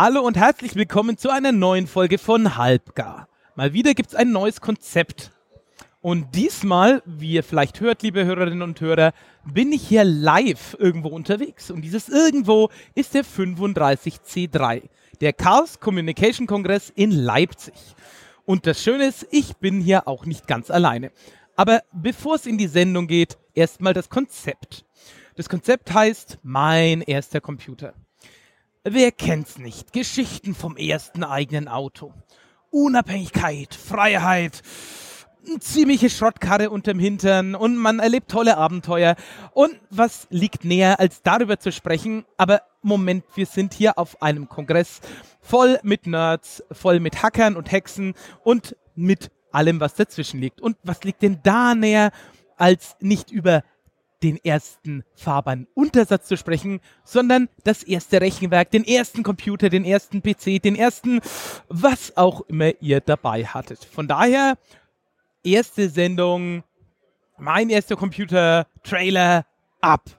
Hallo und herzlich willkommen zu einer neuen Folge von Halbgar. Mal wieder gibt's ein neues Konzept. Und diesmal, wie ihr vielleicht hört, liebe Hörerinnen und Hörer, bin ich hier live irgendwo unterwegs. Und dieses irgendwo ist der 35C3, der Chaos Communication Kongress in Leipzig. Und das Schöne ist, ich bin hier auch nicht ganz alleine. Aber bevor es in die Sendung geht, erstmal das Konzept. Das Konzept heißt Mein erster Computer. Wer kennt's nicht? Geschichten vom ersten eigenen Auto. Unabhängigkeit, Freiheit, ziemliche Schrottkarre unterm Hintern und man erlebt tolle Abenteuer. Und was liegt näher, als darüber zu sprechen? Aber Moment, wir sind hier auf einem Kongress voll mit Nerds, voll mit Hackern und Hexen und mit allem, was dazwischen liegt. Und was liegt denn da näher, als nicht über den ersten Fahrbahn-Untersatz zu sprechen, sondern das erste Rechenwerk, den ersten Computer, den ersten PC, den ersten, was auch immer ihr dabei hattet. Von daher, erste Sendung, mein erster Computer, Trailer, ab.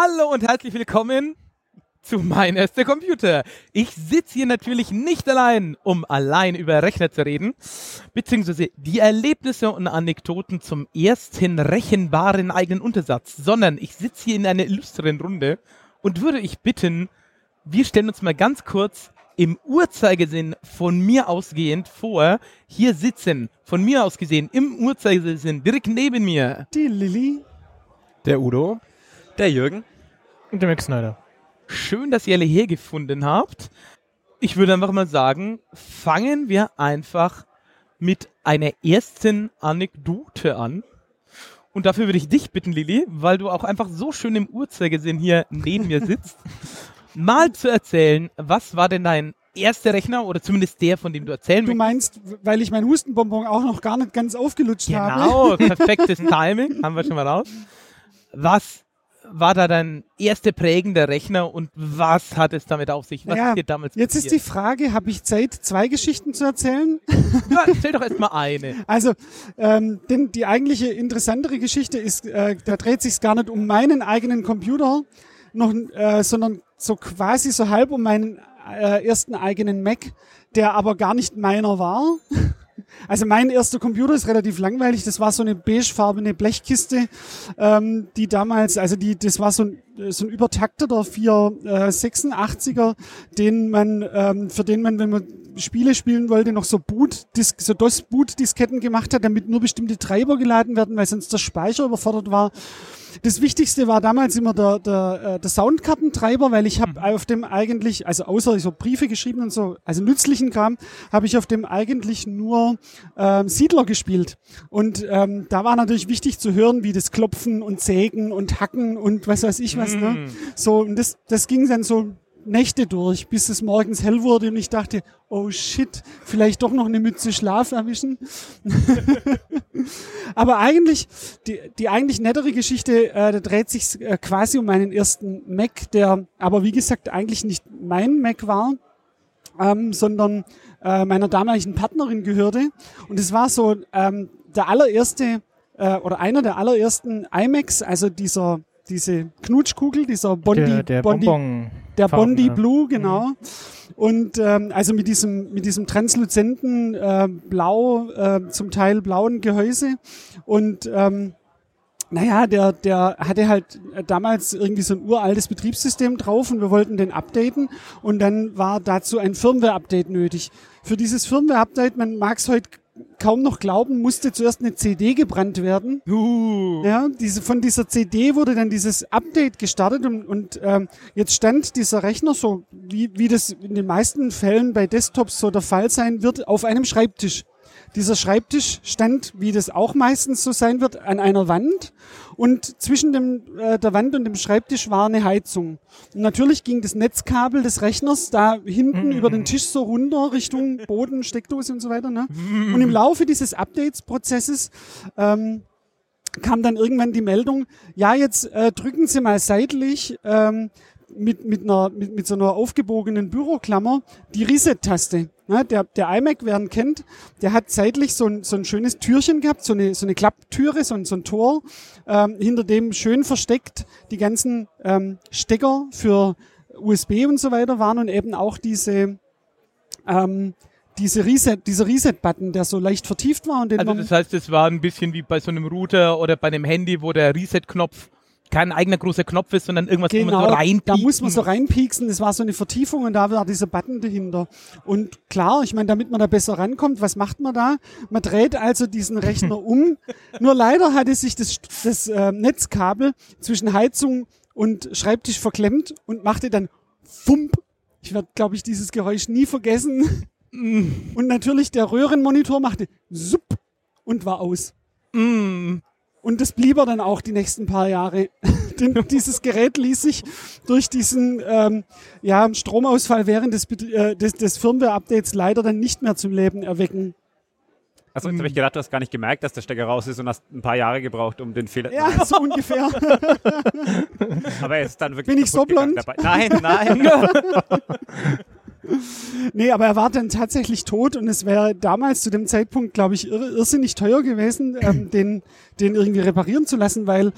Hallo und herzlich willkommen zu mein erster Computer. Ich sitze hier natürlich nicht allein, um allein über Rechner zu reden, beziehungsweise die Erlebnisse und Anekdoten zum ersten rechenbaren eigenen Untersatz, sondern ich sitze hier in einer illustren Runde und würde ich bitten, wir stellen uns mal ganz kurz im Uhrzeigersinn von mir ausgehend vor. Hier sitzen, von mir aus gesehen, im Uhrzeigersinn, direkt neben mir. Die Lilly. Der Udo. Der Jürgen. Und der Max Snyder. Schön, dass ihr alle hergefunden habt. Ich würde einfach mal sagen, fangen wir einfach mit einer ersten Anekdote an. Und dafür würde ich dich bitten, Lilly, weil du auch einfach so schön im Uhrzeigersinn hier neben mir sitzt, mal zu erzählen, was war denn dein erster Rechner oder zumindest der, von dem du erzählen Du meinst, weil ich mein Hustenbonbon auch noch gar nicht ganz aufgelutscht habe? Genau, perfektes Timing, haben wir schon mal raus. Was war da dein erster prägender Rechner und was hat es damit auf sich? Was Naja, ist dir damals Jetzt ist die passiert? Frage, habe ich Zeit, zwei Geschichten zu erzählen? Ja, erzähl doch erstmal eine. Also, ähm, denn die eigentliche interessantere Geschichte ist, äh, da dreht sich gar nicht um meinen eigenen Computer, noch, äh, sondern so quasi so halb um meinen äh, ersten eigenen Mac, der aber gar nicht meiner war. Also mein erster Computer ist relativ langweilig. Das war so eine beigefarbene Blechkiste, ähm, die damals, also die, das war so ein, so ein übertakteter 486er, den man, ähm, für den man, wenn man Spiele spielen wollte, noch so Boot, so DOS-Boot-Disketten gemacht hat, damit nur bestimmte Treiber geladen werden, weil sonst der Speicher überfordert war. Das Wichtigste war damals immer der, der, äh, der Soundkartentreiber, weil ich habe auf dem eigentlich, also außer so Briefe geschrieben und so, also nützlichen Kram, habe ich auf dem eigentlich nur ähm, Siedler gespielt. Und ähm, da war natürlich wichtig zu hören, wie das Klopfen und Sägen und Hacken und was weiß ich was. Ne? So, und das, das ging dann so Nächte durch, bis es morgens hell wurde und ich dachte, oh shit, vielleicht doch noch eine Mütze Schlaf erwischen. Aber eigentlich, die, die eigentlich nettere Geschichte, äh, da dreht sich äh, quasi um meinen ersten Mac, der aber wie gesagt eigentlich nicht mein Mac war, ähm, sondern äh, meiner damaligen Partnerin gehörte. Und es war so ähm, der allererste äh, oder einer der allerersten iMacs, also dieser diese Knutschkugel, dieser Bondi, Der, der Bondi, Bonbon. Der Farben, Bondi ja. Blue, genau. Und ähm, also mit diesem mit diesem transluzenten äh, blau, äh, zum Teil blauen Gehäuse und ähm, naja, der, der hatte halt damals irgendwie so ein uraltes Betriebssystem drauf und wir wollten den updaten und dann war dazu ein Firmware-Update nötig. Für dieses Firmware-Update, man mag es heute kaum noch glauben, musste zuerst eine CD gebrannt werden. Uh. Ja, diese, von dieser CD wurde dann dieses Update gestartet und, und ähm, jetzt stand dieser Rechner so, wie, wie das in den meisten Fällen bei Desktops so der Fall sein wird, auf einem Schreibtisch. Dieser Schreibtisch stand, wie das auch meistens so sein wird, an einer Wand und zwischen dem, äh, der Wand und dem Schreibtisch war eine Heizung. Und natürlich ging das Netzkabel des Rechners da hinten über den Tisch so runter Richtung Boden, Steckdose und so weiter. Ne? Und im Laufe dieses Updates-Prozesses ähm, kam dann irgendwann die Meldung, ja, jetzt äh, drücken Sie mal seitlich ähm, mit, mit, einer, mit, mit so einer aufgebogenen Büroklammer die Reset-Taste. Ja, der, der iMac, wer ihn kennt, der hat seitlich so ein, so ein schönes Türchen gehabt, so eine, so eine Klapptüre, so ein, so ein Tor, ähm, hinter dem schön versteckt die ganzen ähm, Stecker für USB und so weiter waren und eben auch diese, ähm, diese Reset, dieser Reset-Button, der so leicht vertieft war und den Also das heißt, es war ein bisschen wie bei so einem Router oder bei einem Handy, wo der Reset-Knopf kein eigener großer Knopf ist, sondern irgendwas, wo man so Genau, rein da muss man so reinpieksen, das war so eine Vertiefung und da war dieser Button dahinter. Und klar, ich meine, damit man da besser rankommt, was macht man da? Man dreht also diesen Rechner um. Nur leider hatte sich das, das äh, Netzkabel zwischen Heizung und Schreibtisch verklemmt und machte dann Fump. Ich werde, glaube ich, dieses Geräusch nie vergessen. Und natürlich der Röhrenmonitor machte Supp und war aus. Mm. Und das blieb er dann auch die nächsten paar Jahre. Denn dieses Gerät ließ sich durch diesen ähm, ja, Stromausfall während des, äh, des, des Firmware-Updates leider dann nicht mehr zum Leben erwecken. Achso, jetzt habe ich gedacht, du hast gar nicht gemerkt, dass der Stecker raus ist und hast ein paar Jahre gebraucht, um den Fehler. Ja, so ungefähr. Aber er ist dann wirklich. Bin ich so blond? Dabei. Nein, nein. Nee, aber er war dann tatsächlich tot und es wäre damals zu dem Zeitpunkt, glaube ich, irr irrsinnig teuer gewesen, ähm, den, den irgendwie reparieren zu lassen, weil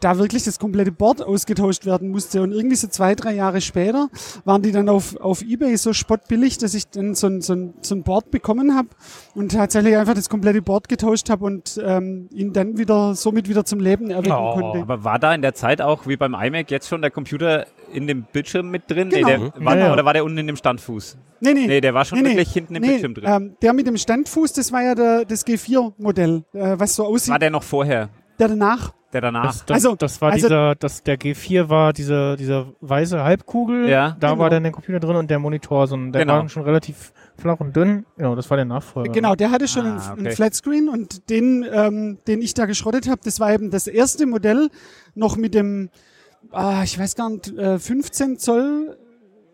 da wirklich das komplette Board ausgetauscht werden musste. Und irgendwie so zwei, drei Jahre später waren die dann auf, auf Ebay so spottbillig, dass ich dann so ein, so ein, so ein Board bekommen habe und tatsächlich einfach das komplette Board getauscht habe und ähm, ihn dann wieder somit wieder zum Leben erwecken Oh, konnte. Aber war da in der Zeit auch, wie beim iMac, jetzt schon der Computer in dem Bildschirm mit drin? Genau. Nee, der, war, Ja, ja. Oder war der unten in dem Standfuß? Nee, nee. Nee, der war schon wirklich hinten im Bildschirm drin. Ähm, der mit dem Standfuß, das war ja der, das G4-Modell, äh, was so aussieht. War der noch vorher? der danach. Der danach? Das, das, Also- das war also- dieser, das, der G4 war diese, diese weiße Halbkugel. Ja. Da Genau. war dann der Computer drin und der Monitor, so ein, der Genau. war schon relativ flach und dünn. Genau, das war der Nachfolger. Genau, der hatte schon Ah, einen, einen okay. Flatscreen und den, ähm, den ich da geschrottet habe, das war eben das erste Modell noch mit dem, ah, ich weiß gar nicht, äh, 15 Zoll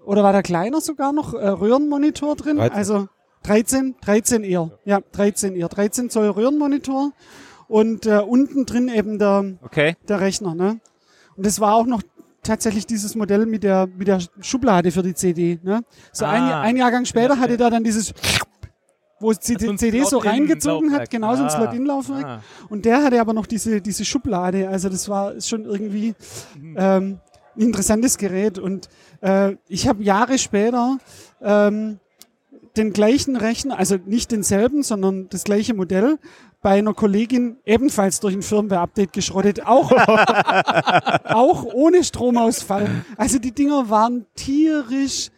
oder war da kleiner sogar noch, äh, Röhrenmonitor drin? 13. Also 13, 13 eher. Ja, 13 eher. 13 Zoll Röhrenmonitor und äh, unten drin eben der, Okay. der Rechner. Ne? Und das war auch noch tatsächlich dieses Modell mit der, mit der Schublade für die CD. Ne? So ein, Ah. ein Jahrgang später hatte da dann dieses, wo es die ein CD so reingezogen hat, genau so ein Ah. Slot-in-Laufwerk. Ah. Und der hatte aber noch diese, diese Schublade. Also das war schon irgendwie ähm, ein interessantes Gerät. Und äh, ich habe Jahre später ähm, den gleichen Rechner, also nicht denselben, sondern das gleiche Modell, bei einer Kollegin ebenfalls durch ein Firmware-Update geschrottet, auch, auch ohne Stromausfall. Also die Dinger waren tierisch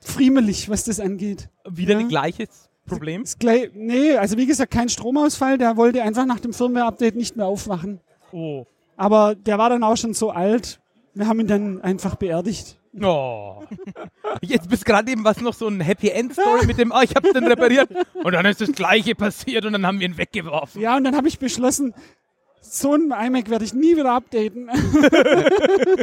friemelig, was das angeht. Wieder Ja. ein gleiches Problem? Das gleich, nee, also wie gesagt, kein Stromausfall, der wollte einfach nach dem Firmware-Update nicht mehr aufwachen. Oh. Aber der war dann auch schon so alt, wir haben ihn dann einfach beerdigt. Oh. Jetzt bist gerade eben was noch so ein Happy End Story mit dem, ah, ich hab's dann repariert und dann ist das gleiche passiert und dann haben wir ihn weggeworfen. Ja, und dann habe ich beschlossen, so ein iMac werde ich nie wieder updaten.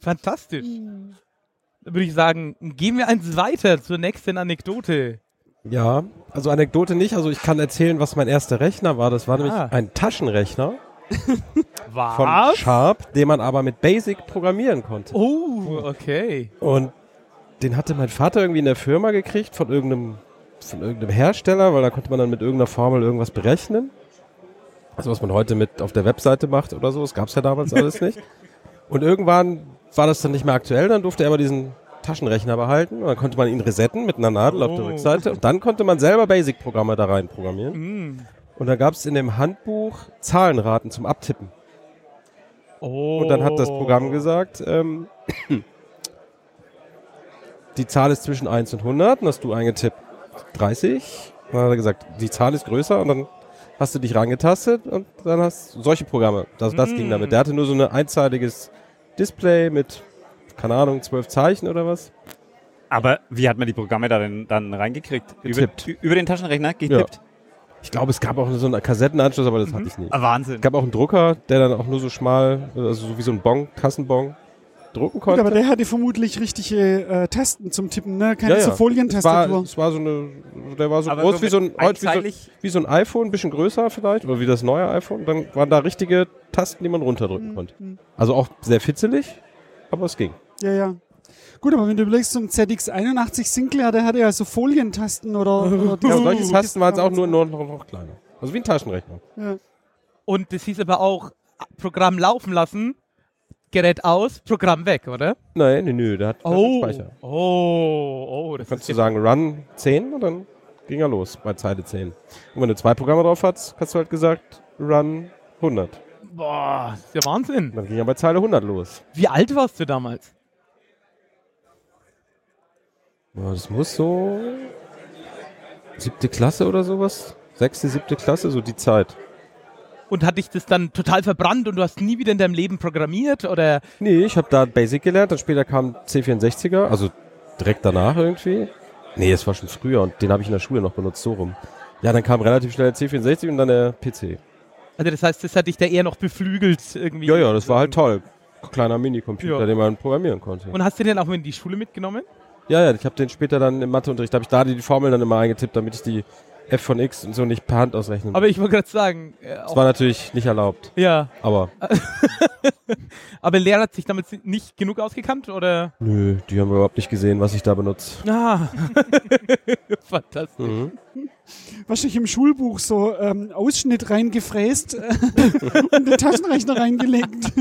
Fantastisch. Dann würde ich sagen, gehen wir eins weiter zur nächsten Anekdote. Ja, also Anekdote nicht. Also ich kann erzählen, was mein erster Rechner war. Das war nämlich Ah. ein Taschenrechner von Was? Sharp, den man aber mit Basic programmieren konnte. Oh, okay. Und den hatte mein Vater irgendwie in der Firma gekriegt von irgendeinem, von irgendeinem Hersteller, weil da konnte man dann mit irgendeiner Formel irgendwas berechnen. Also was man heute mit auf der Webseite macht oder so, das gab es ja damals alles nicht. Und irgendwann war das dann nicht mehr aktuell, dann durfte er aber diesen Taschenrechner behalten und dann konnte man ihn resetten mit einer Nadel auf der Oh. Rückseite und dann konnte man selber Basic-Programme da rein programmieren. Mm. Und da gab es in dem Handbuch Zahlenraten zum Abtippen. Oh. Und dann hat das Programm gesagt, ähm, die Zahl ist zwischen 1 und 100 und hast du eingetippt 30. Und dann hat er gesagt, die Zahl ist größer und dann hast du dich rangetastet und dann hast du solche Programme. Das, das ging Mm. damit. Der hatte nur so ein einzeiliges Display mit, keine Ahnung, zwölf Zeichen oder was. Aber wie hat man die Programme da denn dann reingekriegt? Getippt. Über, über den Taschenrechner getippt? Ich glaube, es gab auch so einen Kassettenanschluss, aber das hatte ich nie. Ah, Wahnsinn. Es gab auch einen Drucker, der dann auch nur so schmal, also so wie so ein Bon, Kassenbon, drucken Gut, konnte. aber der hatte vermutlich richtige äh, Tasten zum Tippen, ne? Keine Ja, ja. so es war, Folientastatur. es war so eine, der war so Aber groß so wie, so ein, wie, so, wie so ein iPhone, ein bisschen größer vielleicht, oder wie das neue iPhone. Dann waren da richtige Tasten, die man runterdrücken konnte. Also auch sehr fitzelig, aber es ging. Ja, ja. Gut, aber wenn du überlegst, so ein ZX81 Sinclair, der hatte ja so Folientasten oder, oder Ja, solche Tasten waren es auch nur, nur noch, noch kleiner. Also wie ein Taschenrechner. Ja. Und das hieß aber auch, Programm laufen lassen, Gerät aus, Programm weg, oder? Nein, nee, nö, der hat keinen Oh, Speicher. oh, oh, das Kannst ist du sagen, Run 10 und dann ging er los bei Zeile 10. Und wenn du zwei Programme drauf hast, hast du halt gesagt, Run 100. Boah, das ist ja Wahnsinn. Dann ging er bei Zeile 100 los. Wie alt warst du damals? Ja, das muss so siebte Klasse oder sowas. Sechste, siebte Klasse, so die Zeit. Und hat dich das dann total verbrannt und du hast nie wieder in deinem Leben programmiert oder Nee, ich habe da Basic gelernt, dann später kam C64er, also direkt danach irgendwie. Nee, es war schon früher und den habe ich in der Schule noch benutzt, so rum. Ja, dann kam relativ schnell der C64 und dann der PC. also das heißt, das hat dich da eher noch beflügelt irgendwie. Ja, ja, das war halt toll. Kleiner Minicomputer, Ja. den man programmieren konnte. Und hast du den auch in die Schule mitgenommen? Ja, ja, ich habe den später dann im Matheunterricht, habe ich da die Formeln dann immer eingetippt, damit ich die f von x und so nicht per Hand ausrechnen Aber ich wollte gerade sagen, äh, Das auch, war natürlich nicht erlaubt, ja, aber aber Lehrer hat sich damit nicht genug ausgekannt oder? nö, die haben überhaupt nicht gesehen, was ich da benutze. Ah, fantastisch. Mhm. wahrscheinlich im Schulbuch so ähm, Ausschnitt reingefräst äh, und den Taschenrechner reingelegt.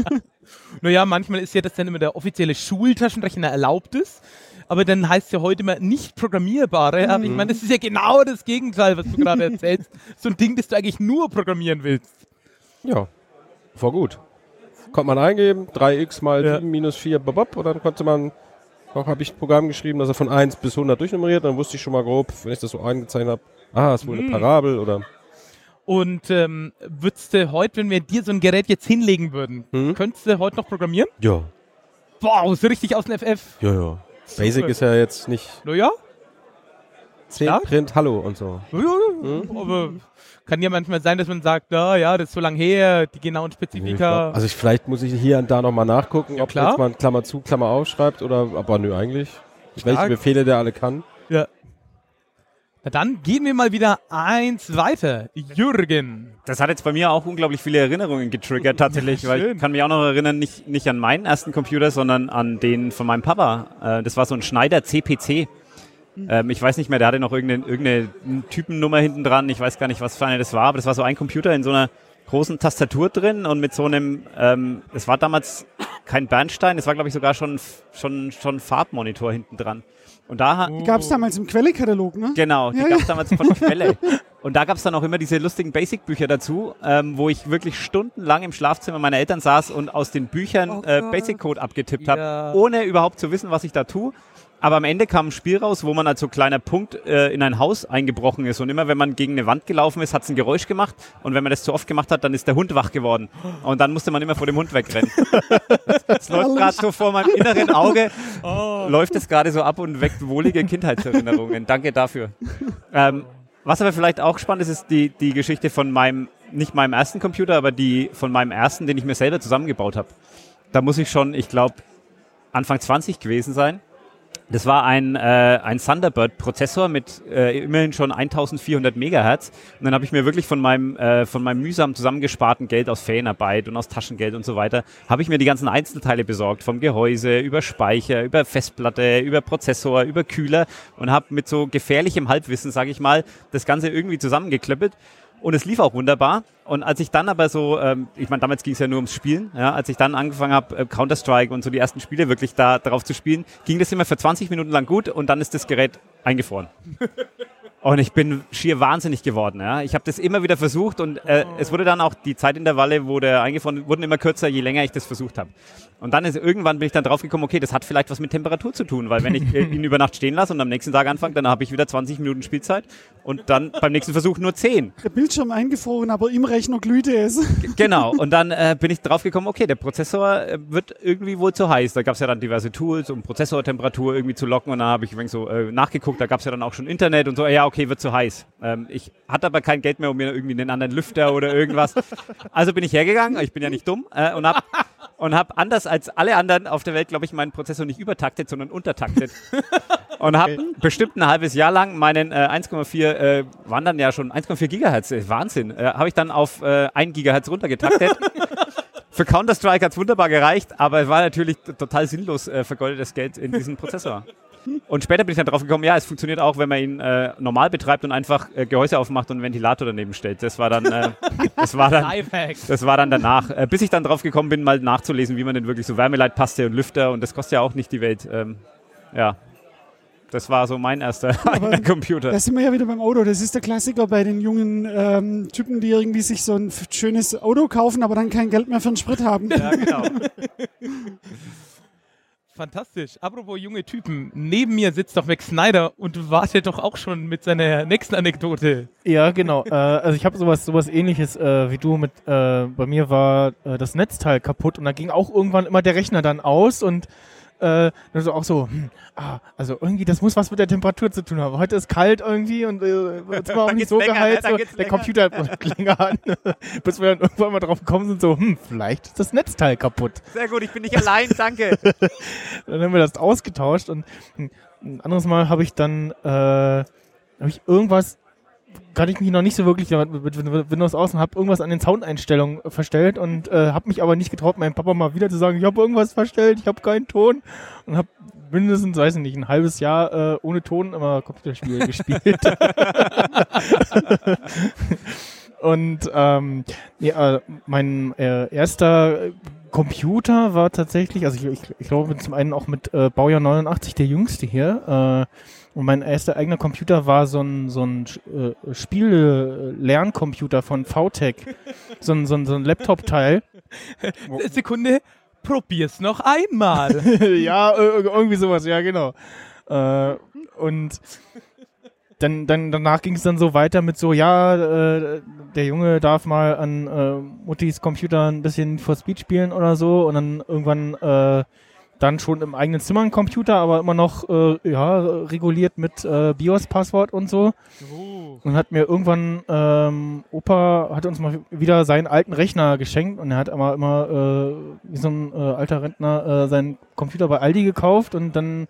Naja, manchmal ist ja das dann immer der offizielle Schultaschenrechner erlaubt ist. Aber dann heißt es ja heute immer nicht programmierbare. Aber ich meine, das ist ja genau das Gegenteil, was du gerade erzählst. So ein Ding, das du eigentlich nur programmieren willst. Ja, war gut. Konnte man eingeben, 3x mal Ja. 7 minus 4, babab, und dann konnte man, auch habe ich ein Programm geschrieben, das er von 1 bis 100 durchnummeriert, dann wusste ich schon mal grob, wenn ich das so eingezeichnet habe, ah, ist wohl eine Parabel oder, Und ähm, würdest du heute, wenn wir dir so ein Gerät jetzt hinlegen würden, Mhm. könntest du heute noch programmieren? ja, Wow, so richtig aus dem FF. ja, ja. Basic ist ja jetzt nicht Naja, 10 Ja? Print, Hallo und so. ja, ja, aber kann ja manchmal sein, dass man sagt, na ja, das ist so lang her, die genauen Spezifika. also ich, vielleicht muss ich hier und da nochmal nachgucken, Ja, ob klar. jetzt mal Klammer zu, Klammer aufschreibt oder, aber nö, eigentlich. Stark. Welche Befehle der alle kann. ja. Na dann gehen wir mal wieder eins weiter. Jürgen. Das hat jetzt bei mir auch unglaublich viele Erinnerungen getriggert tatsächlich, weil schön. ich kann mich auch noch erinnern, nicht, nicht an meinen ersten Computer, sondern an den von meinem Papa. Äh, das war so ein Schneider CPC. Ähm, ich weiß nicht mehr, der hatte noch irgendeine, irgendeine Typennummer hinten dran. Ich weiß gar nicht, was für eine das war, aber das war so ein Computer in so einer großen Tastatur drin und mit so einem, ähm, es war damals kein Bernstein, es war glaube ich sogar schon, schon, schon Farbmonitor hinten dran. Und da, Die gab es damals im Quellekatalog, ne? Genau, die Ja, gab es damals von Quelle. Und da gab es dann auch immer diese lustigen Basic-Bücher dazu, ähm, wo ich wirklich stundenlang im Schlafzimmer meiner Eltern saß und aus den Büchern Oh äh. Basic-Code abgetippt Ja. habe, ohne überhaupt zu wissen, was ich da tue. Aber am Ende kam ein Spiel raus, wo man als so kleiner Punkt äh, in ein Haus eingebrochen ist. Und immer wenn man gegen eine Wand gelaufen ist, hat es ein Geräusch gemacht. Und wenn man das zu oft gemacht hat, dann ist der Hund wach geworden. Und dann musste man immer vor dem Hund wegrennen. Es läuft gerade so vor meinem inneren Auge, läuft es gerade so ab und weckt wohlige Kindheitserinnerungen. Danke dafür. Ähm, was aber vielleicht auch spannend ist, ist die, die Geschichte von meinem, nicht meinem ersten Computer, aber die von meinem ersten, den ich mir selber zusammengebaut habe. Da muss ich schon, ich glaube, Anfang 20 gewesen sein. Das war ein, äh, ein Thunderbird-Prozessor mit äh, immerhin schon 1400 Megahertz. Und dann habe ich mir wirklich von meinem, äh, von meinem mühsam zusammengesparten Geld aus Ferienarbeit und aus Taschengeld und so weiter, habe ich mir die ganzen Einzelteile besorgt. Vom Gehäuse, über Speicher, über Festplatte, über Prozessor, über Kühler und habe mit so gefährlichem Halbwissen, sage ich mal, das Ganze irgendwie zusammengeklöppelt. Und es lief auch wunderbar. Und als ich dann aber so, ähm, ich meine, damals ging es ja nur ums Spielen, ja, als ich dann angefangen habe, äh, Counter-Strike und so die ersten Spiele wirklich da darauf zu spielen, ging das immer für 20 Minuten lang gut und dann ist das Gerät eingefroren. Und ich bin schier wahnsinnig geworden. Ja. Ich habe das immer wieder versucht und äh, es wurde dann auch die Zeitintervalle, wo der eingefroren wurden immer kürzer, je länger ich das versucht habe. Und dann ist irgendwann bin ich dann draufgekommen, okay, das hat vielleicht was mit Temperatur zu tun, weil wenn ich äh, ihn über Nacht stehen lasse und am nächsten Tag anfange, dann habe ich wieder 20 Minuten Spielzeit und dann beim nächsten Versuch nur 10. Der Bildschirm eingefroren, aber im Rechner glühte es. Genau, und dann äh, bin ich draufgekommen, okay, der Prozessor äh, wird irgendwie wohl zu heiß. Da gab es ja dann diverse Tools, um Prozessortemperatur irgendwie zu locken und dann habe ich wenig so äh, nachgeguckt, da gab es ja dann auch schon Internet und so, ja, okay, okay, wird zu heiß. Ähm, ich hatte aber kein Geld mehr, um mir irgendwie einen anderen Lüfter oder irgendwas. Also bin ich hergegangen, ich bin ja nicht dumm, äh, und habe und hab anders als alle anderen auf der Welt, glaube ich, meinen Prozessor nicht übertaktet, sondern untertaktet. und habe bestimmt ein halbes Jahr lang meinen äh, 1,4, äh, waren dann ja schon 1,4 Gigahertz, äh, Wahnsinn, äh, habe ich dann auf äh, 1 Gigahertz runtergetaktet. Für Counter-Strike hat's wunderbar gereicht, aber es war natürlich total sinnlos äh, vergoldetes Geld in diesen Prozessor. Und später bin ich dann drauf gekommen, ja, es funktioniert auch, wenn man ihn äh, normal betreibt und einfach äh, Gehäuse aufmacht und einen Ventilator daneben stellt. Das war dann, äh, das war dann, das war dann danach. Äh, bis ich dann drauf gekommen bin, mal nachzulesen, wie man denn wirklich so Wärmeleitpaste und Lüfter und das kostet ja auch nicht die Welt. Ähm, ja, das war so mein erster Computer. Da sind wir ja wieder beim Auto. Das ist der Klassiker bei den jungen ähm, Typen, die irgendwie sich so ein schönes Auto kaufen, aber dann kein Geld mehr für den Sprit haben. Ja, genau. Fantastisch. Apropos junge Typen. Neben mir sitzt doch Max Snyder und wartet doch auch schon mit seiner nächsten Anekdote. Ja, genau. äh, also ich habe sowas, sowas ähnliches äh, wie du mit, äh, bei mir war äh, das Netzteil kaputt und da ging auch irgendwann immer der Rechner dann aus und äh, so auch so, hm, ah, also irgendwie, das muss was mit der Temperatur zu tun haben. Heute ist kalt irgendwie und äh, jetzt war auch nicht so ne? geheizt. Dann so, der. Computer bleibt länger an, bis wir dann irgendwann mal drauf gekommen sind, so, hm, vielleicht ist das Netzteil kaputt. Sehr gut, ich bin nicht allein, danke. Dann haben wir das ausgetauscht und ein ein anderes Mal habe ich dann äh, habe ich irgendwas kann ich mich noch nicht so wirklich mit Windows aus und habe irgendwas an den Soundeinstellungen verstellt und äh, habe mich aber nicht getraut, meinem Papa mal wieder zu sagen, ich habe irgendwas verstellt, ich habe keinen Ton und habe mindestens, weiß ich nicht, ein halbes Jahr äh, ohne Ton immer Computerspiele gespielt. und ähm, ja, mein äh, erster Computer war tatsächlich, also ich, ich, ich glaube zum einen auch mit äh, Baujahr 89 der jüngste hier. Äh, und mein erster eigener Computer war so ein, so ein äh, Spiele-Lerncomputer von VTech. so ein, so ein, so ein Laptop-Teil. Sekunde. Probier's noch einmal. ja, äh, irgendwie sowas, ja, genau. Äh, und dann, dann danach ging es dann so weiter mit so, ja, äh, der Junge darf mal an äh, Muttis Computer ein bisschen for Speed spielen oder so und dann irgendwann äh, dann schon im eigenen Zimmer ein Computer, aber immer noch äh, ja, reguliert mit äh, BIOS-Passwort und so. Und hat mir irgendwann, ähm, Opa hat uns mal wieder seinen alten Rechner geschenkt und er hat aber immer äh, wie so ein äh, alter Rentner äh, seinen Computer bei Aldi gekauft und dann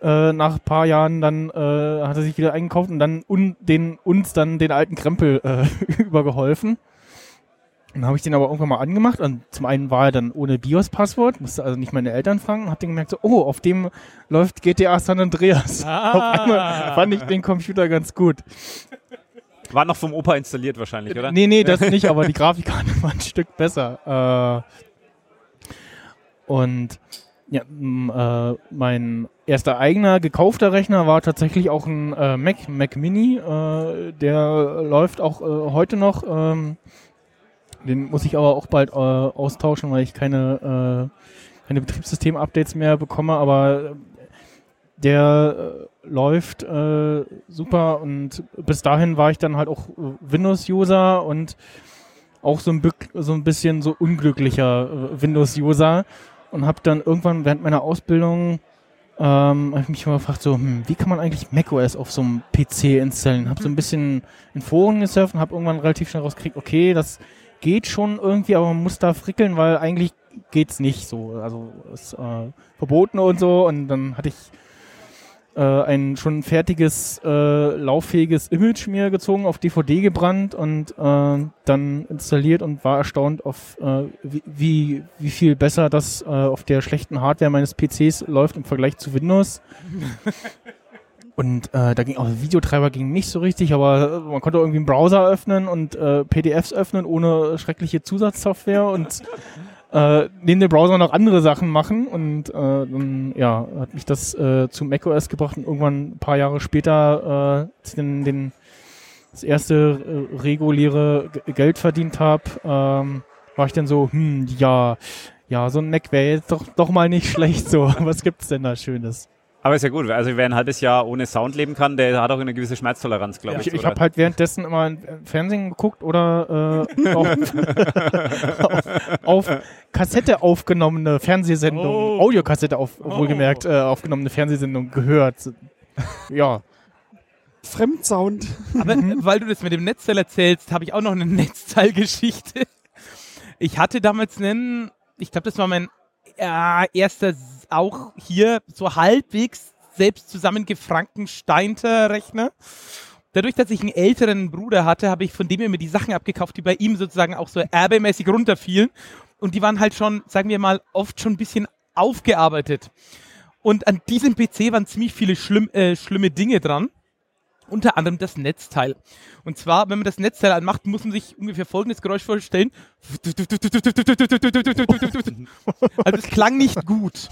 äh, nach ein paar Jahren dann hat er sich wieder eingekauft und dann un, den, uns dann den alten Krempel übergeholfen. Dann habe ich den aber irgendwann mal angemacht und zum einen war er dann ohne BIOS-Passwort, musste also nicht meine Eltern fragen und habe dann gemerkt, so, oh, auf dem läuft GTA San Andreas. Ah. Auf einmal fand ich den Computer ganz gut. War noch vom Opa installiert wahrscheinlich, oder? Nee, nee, das nicht, aber die Grafikkarte war ein Stück besser. Äh, und ja, äh, mein erster eigener gekaufter Rechner war tatsächlich auch ein äh, Mac, Mac Mini. Der läuft auch heute noch. Den muss ich aber auch bald äh, austauschen, weil ich keine, äh, keine Betriebssystem-Updates mehr bekomme. Aber der äh, läuft äh, super und bis dahin war ich dann halt auch Windows-User und auch so ein, so ein bisschen so unglücklicher äh, Windows-User und habe dann irgendwann während meiner Ausbildung ähm, hab ich mich mal gefragt, so, hm, wie kann man eigentlich macOS auf so einem PC installieren? Habe so ein bisschen in Foren gesurft und habe irgendwann relativ schnell rausgekriegt, okay, das geht schon irgendwie, aber man muss da frickeln, weil eigentlich geht's nicht so. Also ist äh, verboten und so. Und dann hatte ich äh, ein schon fertiges, äh, lauffähiges Image mir gezogen, auf DVD gebrannt und äh, dann installiert und war erstaunt auf äh, wie, wie, wie viel besser das äh, auf der schlechten Hardware meines PCs läuft im Vergleich zu Windows. Und äh, da ging auch der Videotreiber ging nicht so richtig, aber man konnte irgendwie einen Browser öffnen und äh, PDFs öffnen ohne schreckliche Zusatzsoftware und äh, neben dem Browser noch andere Sachen machen und äh, dann ja hat mich das äh, zu macOS gebracht und irgendwann ein paar Jahre später, äh, als ich den, den das erste äh, reguläre G Geld verdient habe, ähm, war ich dann so, hm, ja, ja, so ein Mac wäre jetzt doch doch mal nicht schlecht. So, was gibt's denn da Schönes? Aber ist ja gut. Also wer ein halbes Jahr ohne Sound leben kann, der hat auch eine gewisse Schmerztoleranz, glaube ich. Ich, ich oder? habe halt währenddessen immer im Fernsehen geguckt oder äh, auf, auf, auf Kassette aufgenommene Fernsehsendungen, Oh. Audiokassette auf, wohlgemerkt äh, aufgenommene Fernsehsendungen gehört. Ja, Fremdsound. Aber weil du das mit dem Netzteil erzählst, habe ich auch noch eine Netzteilgeschichte. Ich hatte damals einen, ich glaube, das war mein äh, erster, auch hier so halbwegs selbst zusammengefrankensteinter Rechner. Dadurch, dass ich einen älteren Bruder hatte, habe ich von dem immer die Sachen abgekauft, die bei ihm sozusagen auch so erbemäßig runterfielen. Und die waren halt schon, sagen wir mal, oft schon ein bisschen aufgearbeitet. Und an diesem PC waren ziemlich viele schlimm, äh, schlimme Dinge dran. Unter anderem das Netzteil. Und zwar, wenn man das Netzteil anmacht, muss man sich ungefähr folgendes Geräusch vorstellen. Also es klang nicht gut.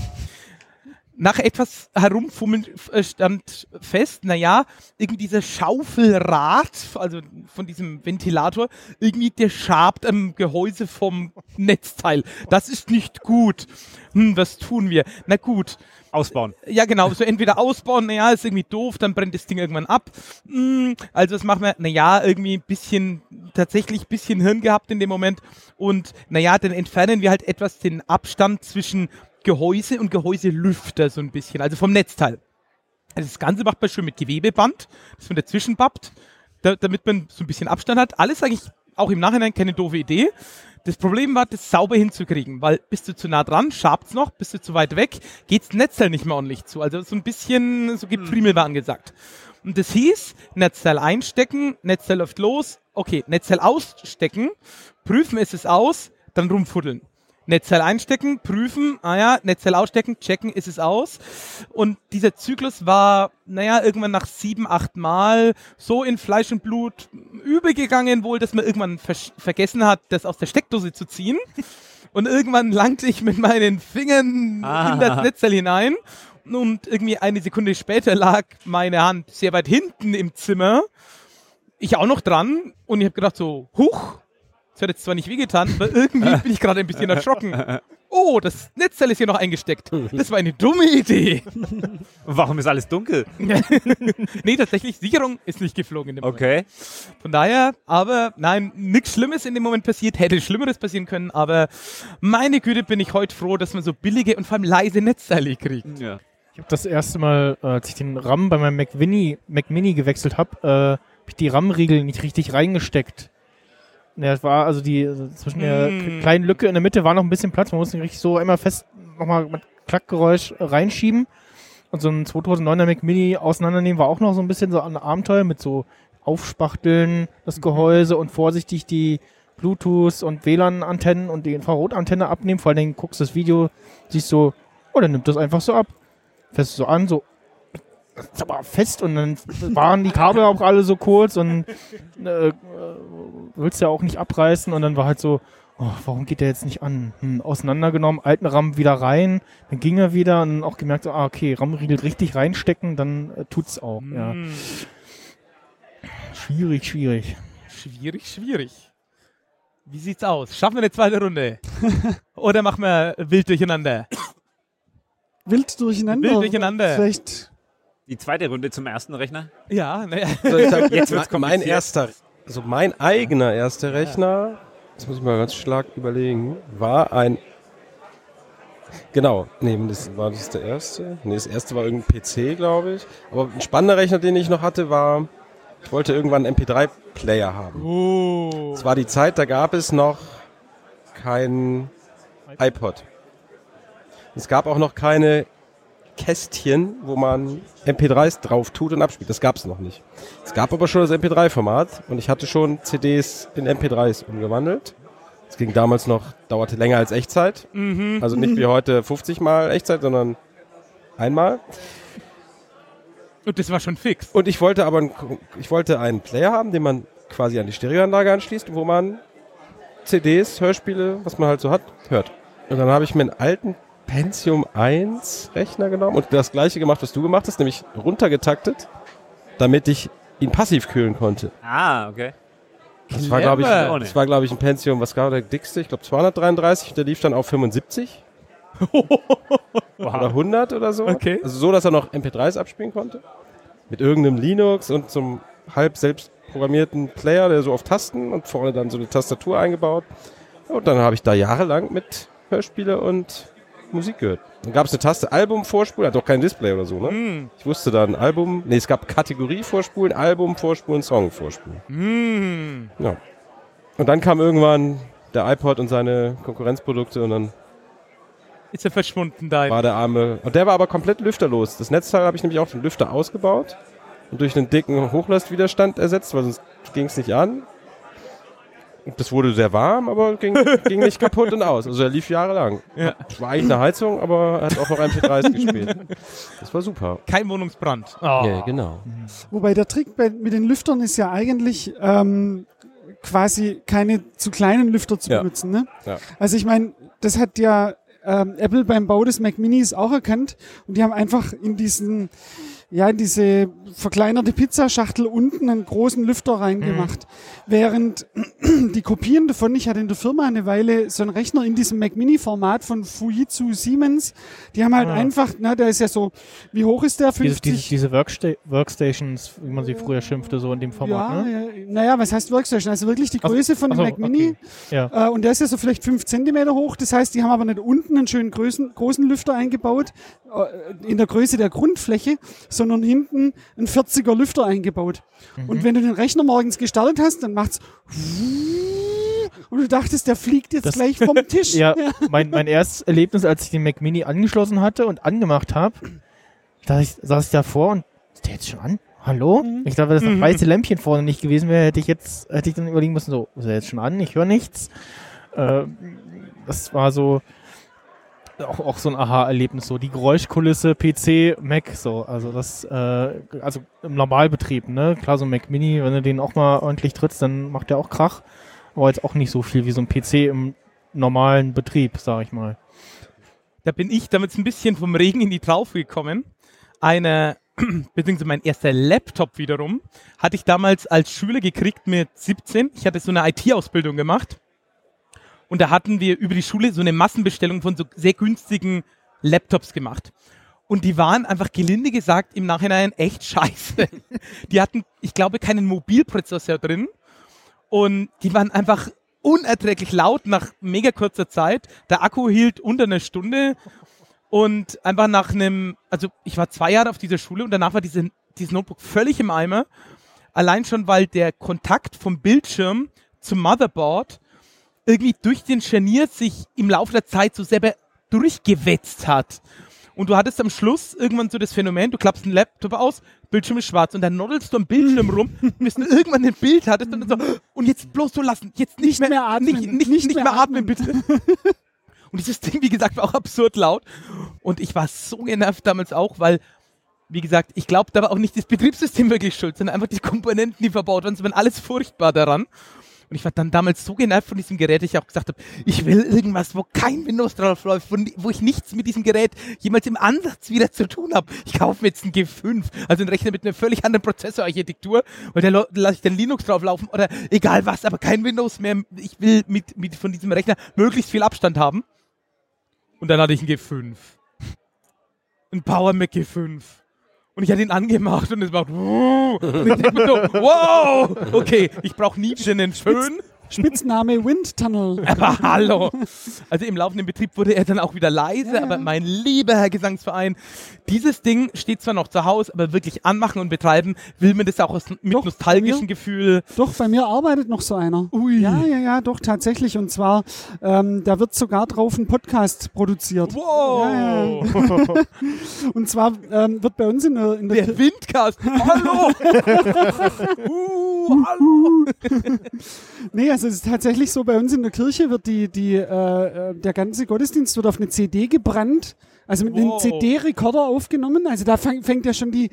Nach etwas herumfummeln äh, stand fest, naja, irgendwie dieser Schaufelrad, also von diesem Ventilator, irgendwie der schabt am Gehäuse vom Netzteil. Das ist nicht gut. Hm, was tun wir? Na gut, Ausbauen. ja, genau. So entweder ausbauen, naja, ist irgendwie doof, dann brennt das Ding irgendwann ab. Hm, also das machen wir, naja, irgendwie ein bisschen, tatsächlich ein bisschen Hirn gehabt in dem Moment. Und naja, dann entfernen wir halt etwas den Abstand zwischen Gehäuse und Gehäuselüfter so ein bisschen, also vom Netzteil. Also das Ganze macht man schön mit Gewebeband, das man dazwischen pappt, da, damit man so ein bisschen Abstand hat. Alles eigentlich auch im Nachhinein keine doofe Idee. Das Problem war, das sauber hinzukriegen, weil bist du zu nah dran, schabt's noch, bist du zu weit weg, geht's Netzteil nicht mehr ordentlich zu. Also so ein bisschen, so Gefriemel war angesagt. Und das hieß, Netzteil einstecken, Netzteil läuft los, okay, Netzteil ausstecken, prüfen ist es aus, dann rumfuddeln. Netzteil einstecken, prüfen, ah ja, Netzteil ausstecken, checken, ist es aus. Und dieser Zyklus war, naja, irgendwann nach sieben, acht Mal so in Fleisch und Blut übergegangen wohl, dass man irgendwann versch- vergessen hat, das aus der Steckdose zu ziehen. Und irgendwann langte ich mit meinen Fingern Ah. in das Netzteil hinein. Und irgendwie eine Sekunde später lag meine Hand sehr weit hinten im Zimmer. Ich auch noch dran. Und ich habe gedacht so, huch, das hat jetzt zwar nicht wehgetan, aber irgendwie bin ich gerade ein bisschen erschrocken. Oh, das Netzteil ist hier noch eingesteckt. Das war eine dumme Idee. Warum ist alles dunkel? nee, tatsächlich, Sicherung ist nicht geflogen in dem Moment. Okay. Von daher, aber nein, nichts Schlimmes in dem Moment passiert, hätte Schlimmeres passieren können, aber meine Güte bin ich heute froh, dass man so billige und vor allem leise Netzteile kriegt. Ja. Ich habe das erste Mal, äh, als ich den RAM bei meinem Mac Mini, Mac Mini gewechselt habe, äh, habe ich die RAM-Riegel nicht richtig reingesteckt. Ja, es war also die also zwischen der Mm. kleinen Lücke in der Mitte war noch ein bisschen Platz. Man musste ihn richtig so einmal fest nochmal mit Klackgeräusch äh, reinschieben. Und so ein 2009er Mac Mini auseinandernehmen war auch noch so ein bisschen so ein Abenteuer mit so Aufspachteln, das Gehäuse und vorsichtig die Bluetooth und WLAN-Antennen und die Infrarotantenne abnehmen. Vor allen Dingen guckst das Video, siehst so, oh, dann nimmt das einfach so ab. Fährst du so an, so, ist aber fest und dann waren die Kabel auch alle so kurz und äh, äh, willst ja auch nicht abreißen und dann war halt so, oh, warum geht der jetzt nicht an? Hm, auseinandergenommen, alten RAM wieder rein, dann ging er wieder und auch gemerkt, so, ah, okay, RAM-Riegel richtig reinstecken, dann äh, tut's auch. Ja. Mm, Schwierig, schwierig. Schwierig, schwierig. Wie sieht's aus? Schaffen wir eine zweite Runde? Oder machen wir wild durcheinander? Wild durcheinander. Wild durcheinander. Vielleicht Die zweite Runde zum ersten Rechner. Ja, naja. Also ich sag, Jetzt wird's mein erster, also mein eigener erster Rechner, das muss ich mal ganz stark überlegen, war ein Genau, nee, das war das der erste. Nee, das erste war irgendein PC, glaube ich. Aber ein spannender Rechner, den ich noch hatte, war, ich wollte irgendwann einen MP3-Player haben. Oh. Es war die Zeit, da gab es noch kein iPod. Es gab auch noch keine Kästchen, wo man MP3s drauf tut und abspielt. Das gab es noch nicht. Es gab aber schon das MP3-Format und ich hatte schon CDs in MP3s umgewandelt. Es ging damals noch, dauerte länger als Echtzeit. Also nicht wie heute 50 Mal Echtzeit, sondern einmal. Und das war schon fix. Und ich wollte aber einen, ich wollte einen Player haben, den man quasi an die Stereoanlage anschließt, wo man CDs, Hörspiele, was man halt so hat, hört. Und dann habe ich mir einen alten Pentium 1 Rechner genommen und das gleiche gemacht, was du gemacht hast, nämlich runtergetaktet, damit ich ihn passiv kühlen konnte. Ah, okay. Das war, glaube ich, Clever. das war, glaube ich, ein Pentium, was war der dickste? Ich glaube 233, der lief dann auf 75 oder 100 oder so. Okay. Also so, dass er noch MP3s abspielen konnte. Mit irgendeinem Linux und zum halb selbst programmierten Player, der so auf Tasten und vorne dann so eine Tastatur eingebaut. Und dann habe ich da jahrelang mit Hörspiele und Musik gehört. Dann gab es eine Taste Album vorspulen, hat doch kein Display oder so, ne? Mm. Ich wusste dann Album, nee, es gab Kategorie vorspulen, Album vorspulen, Song vorspulen. Mm. Ja. Und dann kam irgendwann der iPod und seine Konkurrenzprodukte und dann Ist er verschwunden da? war der arme. Und der war aber komplett lüfterlos. Das Netzteil habe ich nämlich auch den Lüfter ausgebaut und durch einen dicken Hochlastwiderstand ersetzt, weil sonst ging es nicht an. Das wurde sehr warm, aber ging, ging nicht kaputt und aus. Also er lief jahrelang. Ja. War eigentlich eine Heizung, aber er hat auch noch MP3s gespielt. Das war super. Kein Wohnungsbrand. Oh. Ja, genau. Wobei der Trick bei, mit den Lüftern ist ja eigentlich ähm, quasi keine zu kleinen Lüfter zu Ja. benutzen. Ne? Ja. Also ich meine, das hat ja ähm, Apple beim Bau des Mac Minis auch erkannt und die haben einfach in diesen ja, in diese verkleinerte Pizzaschachtel unten einen großen Lüfter reingemacht. Während die Kopien davon, ich hatte in der Firma eine Weile so einen Rechner in diesem Mac Mini Format von Fujitsu Siemens, die haben halt Ah. einfach, na, der ist ja so, wie hoch ist der? 50? Diese, diese, diese Worksta Workstations, wie man sie früher schimpfte, so in dem Format, ja, ne? ja, naja, was heißt Workstation? Also wirklich die Ach- Größe von dem ach Mac Mini. okay. Ja. Äh, und der ist ja so vielleicht fünf Zentimeter hoch. Das heißt, die haben aber nicht unten einen schönen großen, großen Lüfter eingebaut, äh, in der Größe der Grundfläche, sondern hinten einen 40er Lüfter eingebaut. Mhm. Und wenn du den Rechner morgens gestartet hast, dann macht's und du dachtest, der fliegt jetzt Das- gleich vom Tisch. Ja, mein, mein erstes Erlebnis, als ich den Mac Mini angeschlossen hatte und angemacht habe, da ich, saß ich davor und ist der jetzt schon an? Hallo? Ich glaube, wenn das Mhm. weiße Lämpchen vorne nicht gewesen wäre, hätte ich jetzt, hätte ich dann überlegen müssen, so, ist er jetzt schon an? Ich höre nichts. Äh, das war so auch, auch so ein Aha-Erlebnis, so die Geräuschkulisse, PC, Mac, so, also das, äh, also im Normalbetrieb, ne? Klar, so ein Mac Mini, wenn du den auch mal ordentlich trittst, dann macht der auch Krach. Aber jetzt auch nicht so viel wie so ein PC im normalen Betrieb, sag ich mal. Da bin ich damit ein bisschen vom Regen in die Traufe gekommen. Eine, beziehungsweise mein erster Laptop wiederum, hatte ich damals als Schüler gekriegt mit 17. Ich hatte so eine IT-Ausbildung gemacht. Und da hatten wir über die Schule so eine Massenbestellung von so sehr günstigen Laptops gemacht. Und die waren einfach gelinde gesagt im Nachhinein echt scheiße. Die hatten, ich glaube, keinen Mobilprozessor drin. Und die waren einfach unerträglich laut nach mega kurzer Zeit. Der Akku hielt unter einer Stunde. Und einfach nach einem, also ich war zwei Jahre auf dieser Schule und danach war diese, dieses Notebook völlig im Eimer. Allein schon, weil der Kontakt vom Bildschirm zum Motherboard irgendwie durch den Scharnier sich im Laufe der Zeit so selber durchgewetzt hat. Und du hattest am Schluss irgendwann so das Phänomen, du klappst einen Laptop aus, Bildschirm ist schwarz und dann noddelst du am Bildschirm rum, bis du irgendwann ein Bild hattest und dann so, und jetzt bloß so lassen, jetzt nicht, Nicht mehr atmen, nicht, nicht, nicht, mehr, atmen, bitte. und dieses Ding, wie gesagt, war auch absurd laut. Und ich war so genervt damals auch, weil, wie gesagt, ich glaube, da war auch nicht das Betriebssystem wirklich schuld, sondern einfach die Komponenten, die verbaut waren, es waren alles furchtbar daran. Und ich war dann damals so genervt von diesem Gerät, dass ich auch gesagt habe, ich will irgendwas, wo kein Windows drauf läuft, wo, ich nichts mit diesem Gerät jemals im Ansatz wieder zu tun habe. Ich kaufe mir jetzt einen G5, also einen Rechner mit einer völlig anderen Prozessorarchitektur, weil da lasse ich dann Linux drauf laufen oder egal was, aber kein Windows mehr. Ich will mit, mit von diesem Rechner möglichst viel Abstand haben. Und dann hatte ich einen G5. Ein Power Mac G5. Und ich hatte ihn angemacht und es macht und ich denk mir so, wow, okay, ich brauche nie wieder einen schönen. Spitzname Windtunnel. Aber hallo. Also im laufenden Betrieb wurde er dann auch wieder leise, Ja, ja. aber mein lieber Herr Gesangsverein, dieses Ding steht zwar noch zu Hause, aber wirklich anmachen und betreiben will man das auch aus, mit Doch, nostalgischem Gefühl. Doch, bei mir arbeitet noch so einer. Ui. Ja, ja, ja, doch, tatsächlich. Und zwar, ähm, da wird sogar drauf ein Podcast produziert. Wow. Ja, Und zwar ähm, wird bei uns in der, in der Der Windcast. Hallo. uh, hallo. Nee, also es ist tatsächlich so, bei uns in der Kirche wird die, die, äh, äh, der ganze Gottesdienst wird auf eine CD gebrannt, also mit einem Wow. CD-Rekorder aufgenommen. Also da fang, fängt ja schon die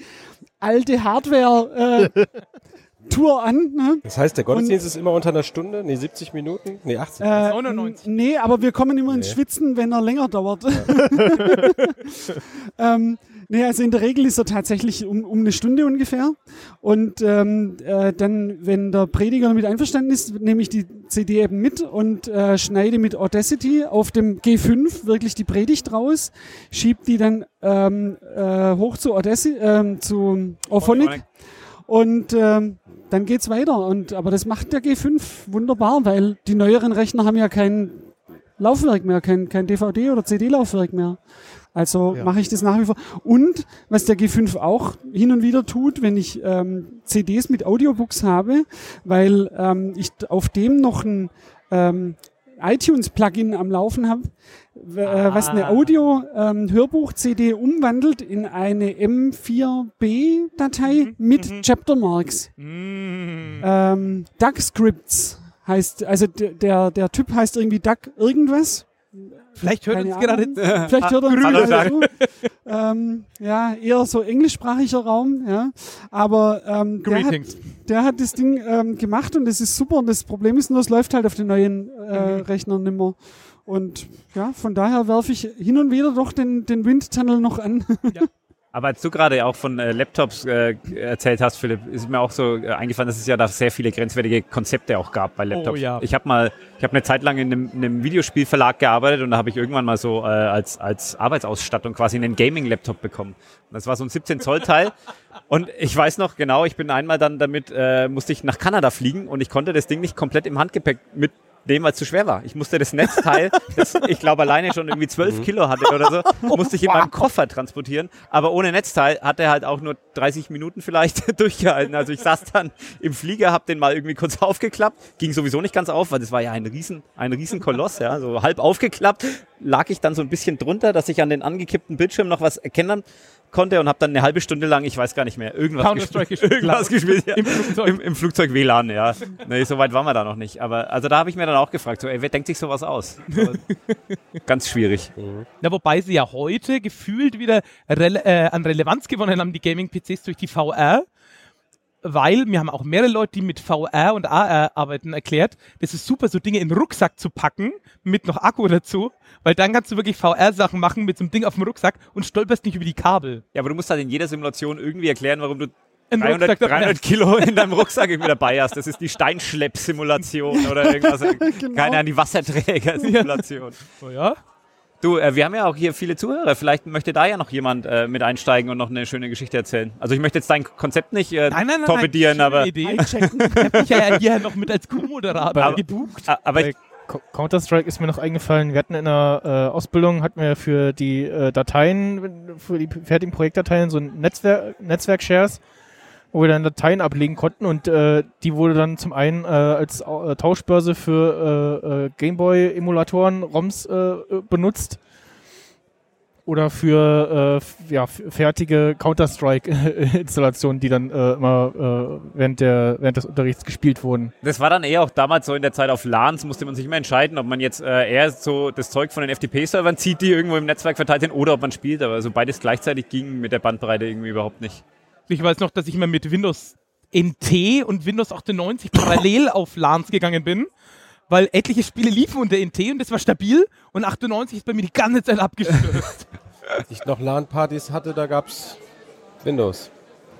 alte Hardware äh, Tour an. Ne? Das heißt, der Gottesdienst ist immer unter einer Stunde? Nee, 70 Minuten? Nee, 80. Äh, 99. n- Nee, aber wir kommen immer ins Nee. Schwitzen, wenn er länger dauert. ähm, nee, also in der Regel ist er tatsächlich um, um eine Stunde ungefähr. Und ähm, äh, dann, wenn der Prediger damit einverstanden ist, nehme ich die CD eben mit und äh, schneide mit Audacity auf dem G5 wirklich die Predigt raus, schieb die dann ähm, äh, hoch zu Audacity, ähm, zu Auphonic. Und ähm, dann geht's weiter. Und aber das macht der G5 wunderbar, weil die neueren Rechner haben ja kein Laufwerk mehr, kein, kein DVD oder CD-Laufwerk mehr. Also Ja. mache ich das nach wie vor. Und was der G5 auch hin und wieder tut, wenn ich ähm, CDs mit Audiobooks habe, weil ähm, ich auf dem noch ein ähm, iTunes-Plugin am Laufen habe, äh, was eine Ah. Audio-Hörbuch-CD umwandelt in eine M4B-Datei mit mhm. Chaptermarks. Mm. Ähm, Duck Scripts heißt, also der, der Typ heißt irgendwie Duck irgendwas. Vielleicht hört Keine uns gerade Ahnung. Vielleicht hört er uns Hallo, gerade zu. Ähm, ja, eher so englischsprachiger Raum, ja. Aber ähm, der, hat, der hat das Ding ähm, gemacht und das ist super. Und das Problem ist nur, es läuft halt auf den neuen äh, Rechnern nimmer. Und ja, von daher werfe ich hin und wieder doch den, den Windtunnel noch an. Aber als du gerade auch von äh, Laptops äh, erzählt hast, Philipp, ist mir auch so äh, eingefallen, dass es ja da sehr viele grenzwertige Konzepte auch gab bei Laptops. Oh, ja. Ich habe mal, ich habe eine Zeit lang in einem, in einem Videospielverlag gearbeitet und da habe ich irgendwann mal so äh, als, als Arbeitsausstattung quasi einen Gaming-Laptop bekommen. Und das war so ein 17 Zoll Teil. Und ich weiß noch genau, ich bin einmal dann damit, äh, musste ich nach Kanada fliegen und ich konnte das Ding nicht komplett im Handgepäck mitnehmen, weil es zu schwer war. Ich musste das Netzteil, das ich glaube alleine schon irgendwie 12 Kilo hatte oder so, musste ich in meinem Koffer transportieren. Aber ohne Netzteil hat er halt auch nur 30 Minuten vielleicht durchgehalten. Also ich saß dann im Flieger, hab den mal irgendwie kurz aufgeklappt, ging sowieso nicht ganz auf, weil das war ja ein riesen, ein riesen Koloss, ja, so halb aufgeklappt, lag ich dann so ein bisschen drunter, dass ich an den angekippten Bildschirm noch was erkennen konnte und habe dann eine halbe Stunde lang, ich weiß gar nicht mehr, irgendwas gespielt. gespielt. Irgendwas gespielt, ja. Im Flugzeug. Im, Im Flugzeug WLAN, ja. Nee, so weit waren wir da noch nicht. Aber also da habe ich mir dann auch gefragt, so, ey, wer denkt sich sowas aus? Ganz schwierig. Na, wobei sie ja heute gefühlt wieder rele äh, an Relevanz gewonnen haben, die Gaming-PCs durch die VR. Weil mir haben auch mehrere Leute, die mit VR und AR arbeiten, erklärt, das ist super, so Dinge in den Rucksack zu packen, mit noch Akku dazu, weil dann kannst du wirklich VR-Sachen machen mit so einem Ding auf dem Rucksack und stolperst nicht über die Kabel. Ja, aber du musst halt in jeder Simulation irgendwie erklären, warum du Ein 300, Rucksack- 300 Kilo in deinem Rucksack irgendwie dabei hast. Das ist die Steinschlepp-Simulation oder irgendwas. Keine Ahnung, die Wasserträger-Simulation. Oh ja? Du, äh, wir haben ja auch hier viele Zuhörer. Vielleicht möchte da ja noch jemand äh, mit einsteigen und noch eine schöne Geschichte erzählen. Also ich möchte jetzt dein Konzept nicht äh, Nein, nein, nein. torpedieren, nein, aber, Idee. Einchecken. Ich hab mich ja hier noch mit als Co-Moderator gebucht. a- aber ich, Counter-Strike ist mir noch eingefallen, wir hatten in der äh, Ausbildung, hatten wir für die äh, Dateien, für die fertigen Projektdateien so ein Netzwerk, Netzwerk-Shares, wo wir dann Dateien ablegen konnten und äh, die wurde dann zum einen äh, als äh, Tauschbörse für äh, äh, Gameboy-Emulatoren, ROMs äh, benutzt oder für ja, fertige Counter-Strike-Installationen, die dann immer äh, während, der, während des Unterrichts gespielt wurden. das war dann eher auch damals so in der Zeit auf LANs, musste man sich immer entscheiden, ob man jetzt eher so das Zeug von den FTP-Servern zieht, die irgendwo im Netzwerk verteilt sind, oder ob man spielt. Aber so beides gleichzeitig ging mit der Bandbreite irgendwie überhaupt nicht. Ich weiß noch, dass ich immer mit Windows NT und Windows 98 parallel auf LANs gegangen bin, weil etliche Spiele liefen unter NT und das war stabil und 98 ist bei mir die ganze Zeit abgestürzt. Als ich noch LAN-Partys hatte, da gab's Windows.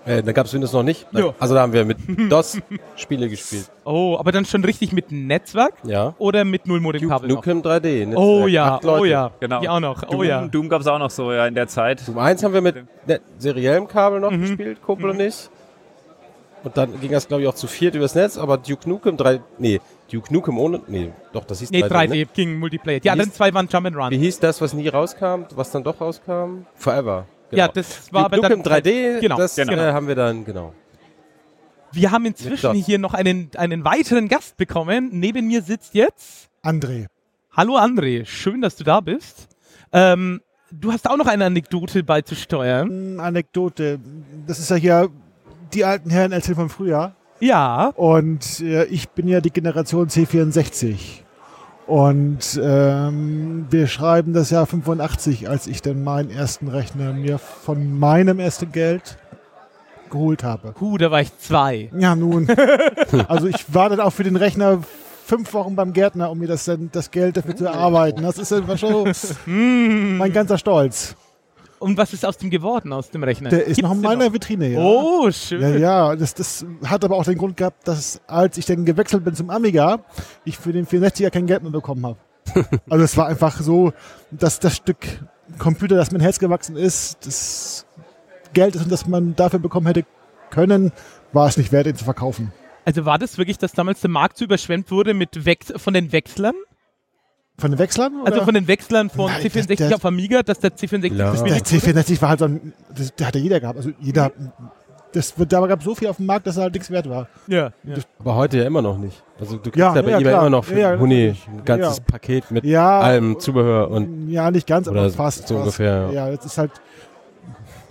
Äh, da gab's Windows noch nicht. Jo. Also da haben wir mit DOS Spiele gespielt. oh, aber dann schon richtig mit Netzwerk Ja. oder mit Nullmodem-Kabel? Nukem 3D. Netzwerk. Oh ja, oh ja, Genau. die auch noch, Doom, oh ja. Doom gab es auch noch so ja, in der Zeit. Doom 1 haben wir mit ne seriellem Kabel noch Mhm. gespielt, Kumpel und ich. Und dann ging das, glaube ich, auch zu viert übers Netz, aber Duke Nukem 3, nee, Duke Nukem ohne, nee, doch, das hieß Nee, 3D, 3D ne? ging Multiplayer. Die anderen hieß- zwei waren Wie Jump'n'Run. hieß das, was nie rauskam, was dann doch rauskam? Forever. Ja, das war aber Duke dann Nukem 3D, Genau, das genau. Äh, haben wir dann, genau. Wir haben inzwischen hier noch einen, einen weiteren Gast bekommen. Neben mir sitzt jetzt André. Hallo André, schön, dass du da bist. Ähm, du hast auch noch eine Anekdote beizusteuern. Anekdote. Das ist ja hier die alten Herren erzählen vom Frühjahr. Ja, Und äh, ich bin ja die Generation C64. Und ähm, wir schreiben das Jahr 85, als ich dann meinen ersten Rechner mir von meinem ersten Geld geholt habe. puh, da war ich zwei. Ja, nun. also ich war dann auch für den Rechner fünf Wochen beim Gärtner, um mir das, dann, das Geld dafür zu erarbeiten. Das ist dann schon mein ganzer Stolz. Und was ist aus dem geworden, aus dem Rechner? Der ist Gibt's noch in meiner Vitrine, ja. Oh, schön. Ja, ja, das, das hat aber auch den Grund gehabt, dass als ich dann gewechselt bin zum Amiga, ich für den 64er kein Geld mehr bekommen habe. also es war einfach so, dass das Stück Computer, das mein Herz gewachsen ist, das Geld, das man dafür bekommen hätte können, war es nicht wert, ihn zu verkaufen. Also war das wirklich, dass damals der Markt so überschwemmt wurde mit Wex von den Wechslern? Von den Wechslern? Oder? Also von den Wechslern von Nein, C64 das- das- auf Amiga, dass der C64 Ja. das der Spiel C64 war halt so ein, das, der hatte jeder gehabt. Also jeder, das, da gab so viel auf dem Markt, dass er halt nichts wert war. ja, ja. Aber heute ja immer noch nicht. Also du kriegst Ja, ja, bei ja, eBay klar. immer noch für Ja, Huni ein ganzes Ja. Paket mit Ja, allem Zubehör und ja, nicht ganz, aber fast. so fast. ungefähr, ja. Ja, das ist halt,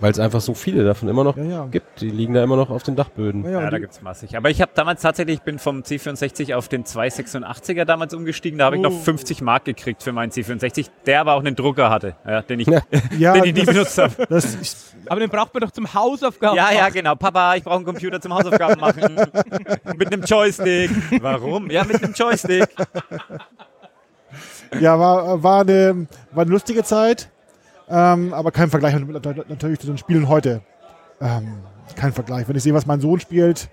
weil es einfach so viele davon immer noch ja, ja. gibt. Die liegen da immer noch auf den Dachböden. ja, Ja, ja da gibt's massig. Aber ich habe damals tatsächlich, ich bin vom C64 auf den 286er damals umgestiegen. Da habe ich noch Oh. 50 Mark gekriegt für meinen C64, der aber auch einen Drucker hatte, ja, den ich, Ja. ja, den ich nie das, benutzt habe. Aber den braucht man doch zum Hausaufgaben. Ja, ja, machen. genau. Papa, ich brauche einen Computer zum Hausaufgaben machen. mit einem Joystick. Warum? Ja, mit einem Joystick. ja, war, war, eine, war eine lustige Zeit, ähm, aber kein Vergleich mit, natürlich zu den Spielen heute. Ähm, kein Vergleich. Wenn ich sehe, was mein Sohn spielt,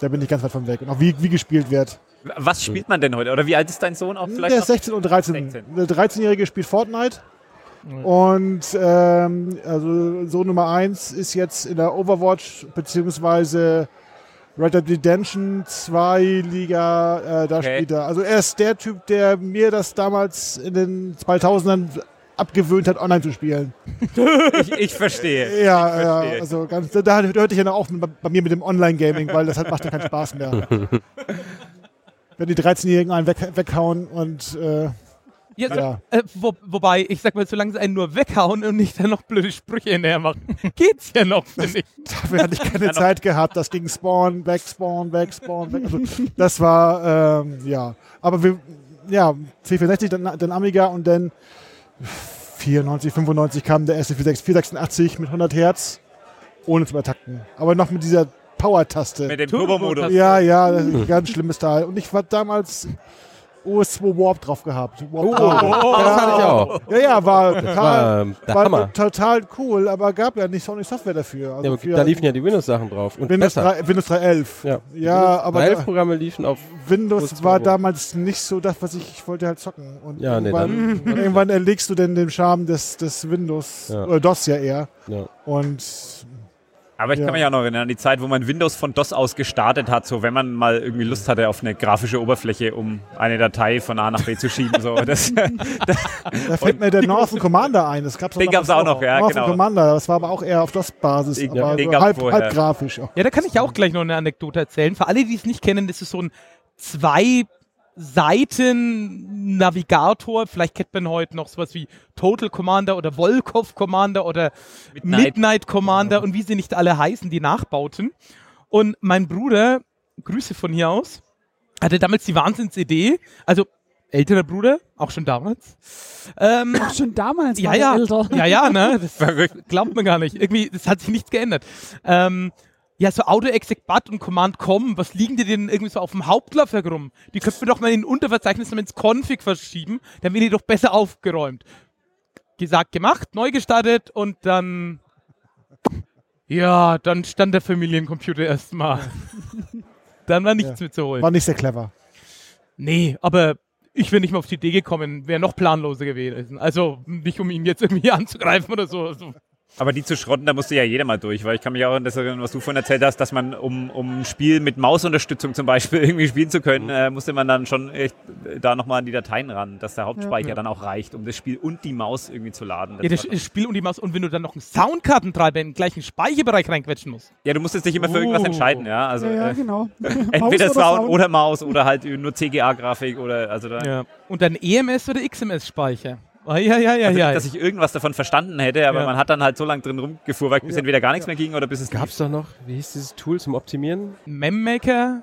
da bin ich ganz weit von weg. Und auch wie, wie gespielt wird. Was spielt man denn heute? Oder wie alt ist dein Sohn auch vielleicht? Der ist 16 und 13. 16. Der 13-Jährige spielt Fortnite. Und ähm, also so Nummer 1 ist jetzt in der Overwatch beziehungsweise Red Dead Redemption 2 Liga, äh, da Okay. spielt er. Also er ist der Typ, der mir das damals in den 2000ern abgewöhnt hat, online zu spielen. Ich, ich verstehe. Ja, ja verstehe. also ganz, da da hörte ich ja noch auf mit, bei mir mit dem Online-Gaming, weil das hat, macht ja keinen Spaß mehr. Wenn die 13-Jährigen einen weg, weghauen und äh, Ja, so, Ja. Äh, wo, wobei, ich sag mal, solange sie einen nur weghauen und nicht dann noch blöde Sprüche hinterher machen, geht's ja noch, finde ich. Dafür hatte ich keine Zeit gehabt. Das ging Spawn, weg, Spawn, weg, Spawn, weg. Also, das war, ähm, ja. Aber wir, ja, C64, dann, dann Amiga und dann 94, 95 kam der erste 486 mit 100 Hertz, ohne zu übertakten. Aber noch mit dieser Power-Taste. Mit dem Turbo- Turbo-Modus. Ja, ja, das ist ein ganz schlimmes Teil. Und ich war damals OS2 Warp drauf gehabt. Warp Oh, Power. das hatte ich auch. Ja, ja, war total, war, war total cool, aber gab ja nicht Sony Software dafür. Also Ja, da liefen ja die Windows-Sachen drauf. Und Windows, besser. 3, Windows 3.11. Ja, Ja, aber da- 11-Programme liefen auf. Windows OS2 war damals nicht so das, was ich, ich wollte halt zocken. Und Ja, nee, irgendwann, dann- irgendwann erlegst du denn den Charme des, des Windows, Ja. oder DOS ja eher. Ja. Und Aber ich Ja. kann mich auch noch erinnern an die Zeit, wo man Windows von DOS aus gestartet hat, so wenn man mal irgendwie Lust hatte auf eine grafische Oberfläche, um eine Datei von A nach B zu schieben. So. Das, da fällt mir der Northern Commander ein. Das gab's Den gab's auch noch, ja, Northern genau. Commander, das war aber auch eher auf DOS-Basis, Den- aber den so halb, vorher. halb grafisch. Auch. Ja, da kann ich auch gleich noch eine Anekdote erzählen. Für alle, die es nicht kennen, das ist so ein zwei Seiten Navigator. Vielleicht kennt man heute noch sowas wie Total Commander oder Volkov Commander oder Midnight. Midnight, Commander und wie sie nicht alle heißen, die Nachbauten. Und mein Bruder, Grüße von hier aus, hatte damals die Wahnsinnsidee, also älterer Bruder, auch schon damals. Ähm, Ach, schon damals ja, war ja, älter. ja, ja, ne, das glaubt man gar nicht. Irgendwie, das hat sich nichts geändert. Ähm, ja, so Auto-Exec-Bat und Command-Com, was liegen dir denn irgendwie so auf dem Hauptlaufwerk rum? Die könnten wir doch mal in ein Unterverzeichnis ins Config verschieben, dann wäre die doch besser aufgeräumt. Gesagt, gemacht, neu gestartet und dann, ja, dann stand der Familiencomputer erstmal. dann war nichts mehr zu holen. War nicht sehr clever. Nee, aber ich wäre nicht mehr auf die Idee gekommen, wäre noch planloser gewesen. Also nicht, um ihn jetzt irgendwie anzugreifen oder so. Also, Aber die zu schrotten, da musste ja jeder mal durch, weil ich kann mich auch an das erinnern, was du vorhin erzählt hast, dass man, um, um ein Spiel mit Mausunterstützung zum Beispiel irgendwie spielen zu können, äh, musste man dann schon echt da nochmal an die Dateien ran, dass der Hauptspeicher Ja. dann auch reicht, um das Spiel und die Maus irgendwie zu laden. ja, Das das war- Spiel und die Maus. Und wenn du dann noch einen Soundkartentreiber in den gleichen Speicherbereich reinquetschen musst. ja, du musstest dich immer für irgendwas Oh. entscheiden, ja. Also Ja, ja, äh, genau. entweder Maus Sound oder Maus oder halt nur CGA-Grafik oder also da. Ja. Und dann EMS oder XMS-Speicher. Oh, ja, ja, ja, Also ja. nicht, dass ich irgendwas davon verstanden hätte, aber Ja. man hat dann halt so lange drin rumgefuhrwerkt, bis entweder gar nichts mehr ging oder bis es Gab's doch noch, wie hieß dieses Tool zum Optimieren? Memmaker.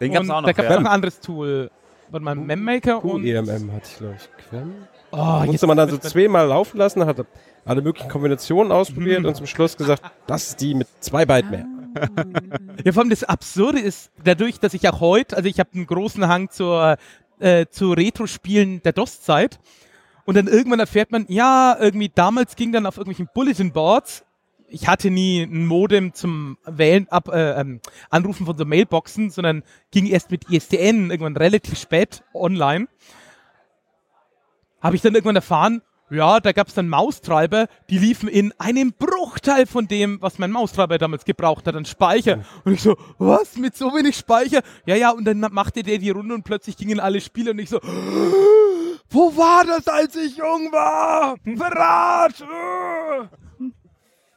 Den gab's und auch noch. Da gab es ja. noch ein anderes Tool. Warte mal, Memmaker und. QEMM hatte ich, glaube ich. Quem? Oh, musste man dann so zweimal laufen lassen, hat alle möglichen Kombinationen ausprobiert und zum Schluss gesagt, das ist die mit zwei Byte mehr. Ja, vor allem das Absurde ist, dadurch, dass ich auch heute, also ich habe einen großen Hang zur, äh, zu Retro-Spielen der DOS-Zeit. Und dann irgendwann erfährt man, ja, irgendwie damals ging dann auf irgendwelchen Bulletin Boards. Ich hatte nie ein Modem zum Wählen, ab, äh, ähm, Anrufen von so Mailboxen, sondern ging erst mit ISDN irgendwann relativ spät online. Habe ich dann irgendwann erfahren, ja, da gab es dann Maustreiber, die liefen in einem Bruchteil von dem, was mein Maustreiber damals gebraucht hat, an Speicher. Und ich so, was, mit so wenig Speicher? Ja, ja, und dann machte der die Runde und plötzlich gingen alle Spiele und ich so, wo war das, als ich jung war? Verrat!